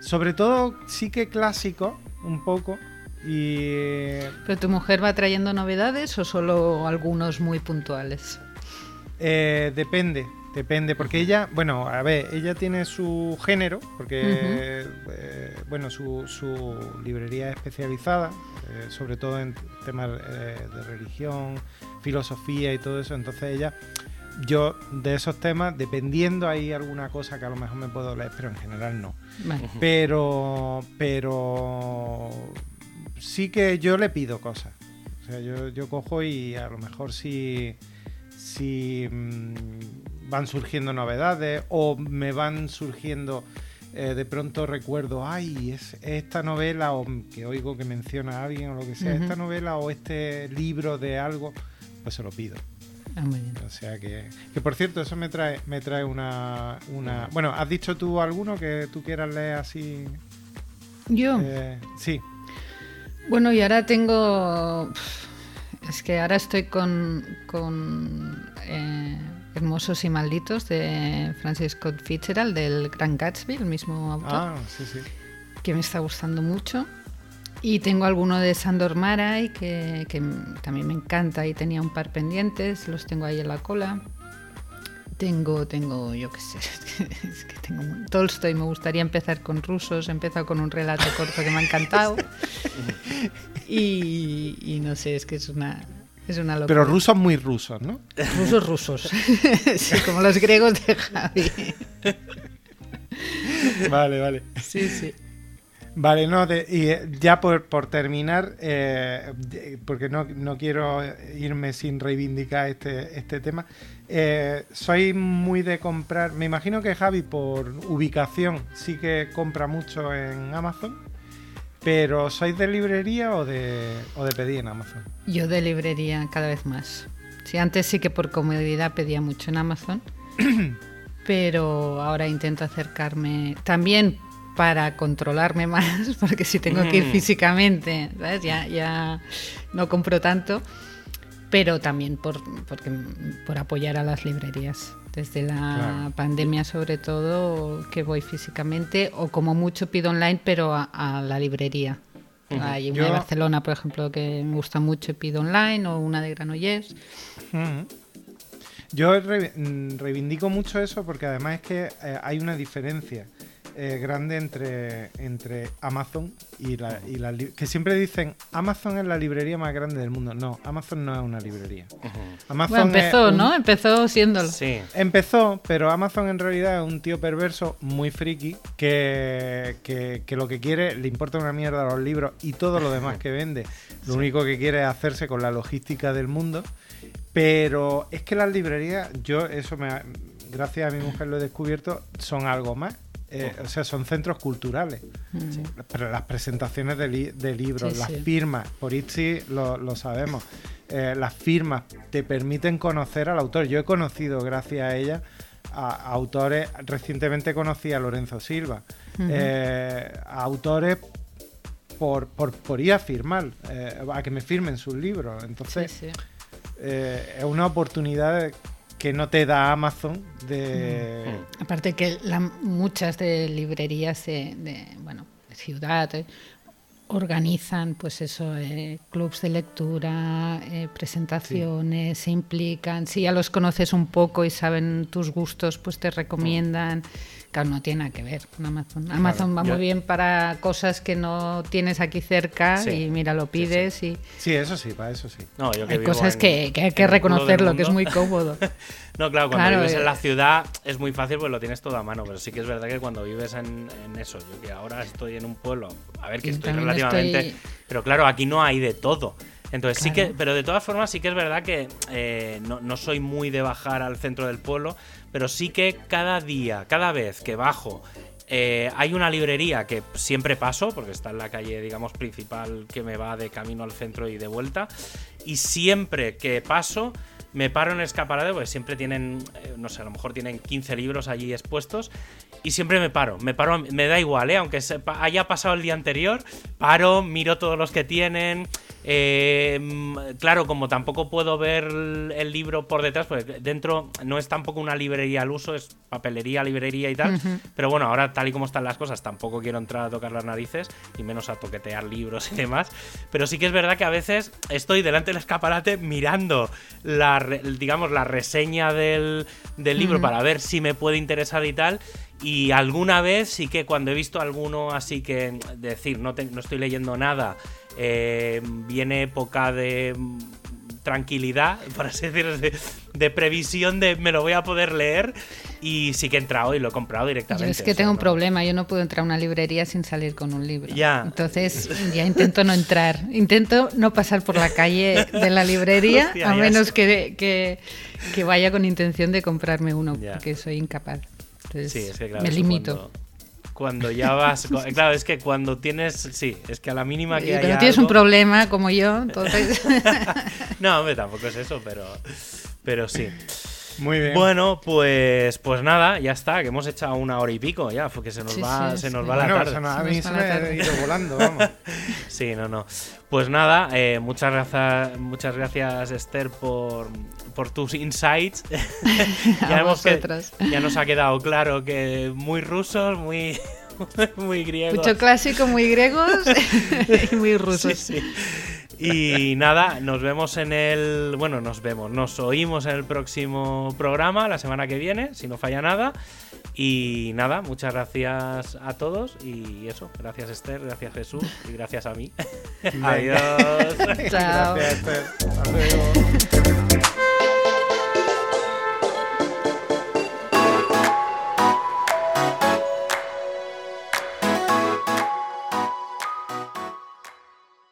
sobre todo, sí que clásico, un poco. Y ¿Pero tu mujer va trayendo novedades o solo algunos muy puntuales? Eh, depende, depende, porque ella, bueno, a ver, ella tiene su género, porque, eh, bueno, su, su librería es especializada, eh, sobre todo en temas eh, de religión, filosofía y todo eso, entonces ella, yo de esos temas, dependiendo hay alguna cosa que a lo mejor me puedo leer, pero en general no. Vale. Pero, pero sí que yo le pido cosas. O sea, yo, yo cojo y a lo mejor si, si mm, van surgiendo novedades o me van surgiendo, eh, de pronto recuerdo, ay, es esta novela o que oigo que menciona a alguien o lo que sea, esta novela o este libro de algo, pues se lo pido. Ah, muy bien. O sea que, que por cierto, eso me trae, me trae una, una... Bueno, ¿has dicho tú alguno que tú quieras leer así? Yo, Eh, sí. bueno, y ahora tengo... Es que ahora estoy con, con eh, Hermosos y Malditos de Francis Scott Fitzgerald, del Gran Gatsby, el mismo autor, Ah, sí, sí. que me está gustando mucho. Y tengo alguno de Sandor Maray, que, que también me encanta y tenía un par pendientes, los tengo ahí en la cola. Tengo, tengo, yo qué sé, es que tengo un- Tolstoy, me gustaría empezar con rusos, he empezado con un relato corto que me ha encantado. Y, y no sé, es que es una, es una locura. Pero rusos muy rusos, ¿no? Rusos, rusos. sí, como los griegos de Javi. vale, vale. Sí, sí. Vale, no, de- y eh, ya por, por terminar, eh, de- porque no, no quiero irme sin reivindicar este, este tema, eh, soy muy de comprar, me imagino que Javi por ubicación sí que compra mucho en Amazon, pero ¿sois de librería o de, o de pedir en Amazon? Yo de librería cada vez más. Sí, antes sí que por comodidad pedía mucho en Amazon, pero ahora intento acercarme también para controlarme más, porque si tengo que ir Mm. físicamente, ¿sabes? Ya, ya no compro tanto, pero también por, porque, por apoyar a las librerías. Desde la Claro. pandemia sobre todo, que voy físicamente o como mucho pido online, pero a, a la librería. Ujú. Hay una Yo- de Barcelona, por ejemplo, que me gusta mucho y pido online, o una de Granollers. Yo re- mm, reivindico mucho eso porque además es que eh, hay una diferencia eh, grande entre, entre Amazon y la, y la que siempre dicen Amazon es la librería más grande del mundo. No, Amazon no es una librería. Amazon Bueno, empezó, un- ¿no? Empezó siéndolo. Sí. Empezó, pero Amazon en realidad es un tío perverso, muy friki, que, que- que lo que quiere, le importa una mierda los libros y todo lo demás que vende. Lo único que quiere es hacerse con la logística del mundo. Pero es que las librerías, yo eso me, ha- gracias a mi mujer lo he descubierto, son algo más. Eh, o sea, son centros culturales. Mm. Pero las presentaciones de, li- de libros, Sí, las sí. firmas, por Itzy lo, lo sabemos. Eh, las firmas te permiten conocer al autor. Yo he conocido, gracias a ella, a, a autores. Recientemente conocí a Lorenzo Silva. Eh, a autores por, por, por ir a firmar, eh, a que me firmen sus libros. Entonces, Sí, sí. eh, es una oportunidad que no te da Amazon de. Mm. Aparte que la- muchas de librerías de, de, bueno, de ciudad eh, organizan, pues eso, eh, clubs de lectura, eh, presentaciones, se implican. Si ya los conoces un poco y saben tus gustos, pues te recomiendan. Claro, no tiene nada que ver con Amazon. Amazon va yo- muy bien para cosas que no tienes aquí cerca Sí, y mira, lo pides y Sí, eso sí, para eso sí. No, yo que hay vivo cosas en- que, que hay que reconocerlo, que es muy cómodo. No, claro, cuando Claro, vives en eh. la ciudad es muy fácil porque lo tienes todo a mano, pero sí que es verdad que cuando vives en, en eso, yo que ahora estoy en un pueblo, a ver que estoy relativamente, estoy- pero claro, aquí no hay de todo. Entonces sí que, pero de todas formas sí que es verdad que eh, no, no soy muy de bajar al centro del pueblo, pero sí que cada día, cada vez que bajo, eh, hay una librería que siempre paso, porque está en la calle, digamos, principal que me va de camino al centro y de vuelta. Y siempre que paso, me paro en el escaparate, porque siempre tienen, eh, no sé, a lo mejor tienen 15 libros allí expuestos. Y siempre me paro, me paro, me da igual, ¿eh? aunque haya pasado el día anterior, paro, miro todos los que tienen. Eh, mm, claro, como tampoco puedo ver el libro por detrás, porque dentro no es tampoco una librería al uso, es papelería, librería y tal. Pero bueno, ahora tal y como están las cosas, tampoco quiero entrar a tocar las narices, y menos a toquetear libros y demás. Pero sí que es verdad que a veces estoy delante del escaparate mirando la, digamos, la reseña del, del libro para ver si me puede interesar y tal. Y alguna vez sí que cuando he visto alguno así que decir, no, te- no estoy leyendo nada, eh, viene época de tranquilidad, por así decirlo, de, de previsión de me lo voy a poder leer y sí que he entrado y lo he comprado directamente. Yo es que sea, tengo un no- problema, yo no puedo entrar a una librería sin salir con un libro. Ya. Entonces ya intento no entrar, intento no pasar por la calle de la librería Hostia, a menos que, que, que vaya con intención de comprarme uno, Ya. porque soy incapaz. Entonces Sí, es que claro, me limito. Cuando, cuando ya vas. cu- Claro, es que cuando tienes. Sí, es que a la mínima que cuando tienes un problema como yo, entonces... No, hombre, tampoco es eso, pero. Pero sí. Muy bien. Bueno, pues, pues nada, ya está, que hemos echado una hora y pico ya, porque se nos Sí, va, sí, se nos sí. va la tarde. a mí se me ha ido volando, vamos. Sí, no, no. Pues nada, eh, muchas gracias, muchas gracias Esther por, por tus insights. A hemos que- ya nos ha quedado claro que muy rusos, muy, muy griegos. Mucho clásico, muy griegos y muy Sí, rusos. sí. Y nada, nos vemos en el. Bueno, nos vemos, nos oímos en el próximo programa, la semana que viene, si no falla nada. Y nada, muchas gracias a todos. Y eso, gracias Esther, gracias Jesús y gracias a mí. Adiós. Chao. Gracias, Esther. Hasta luego.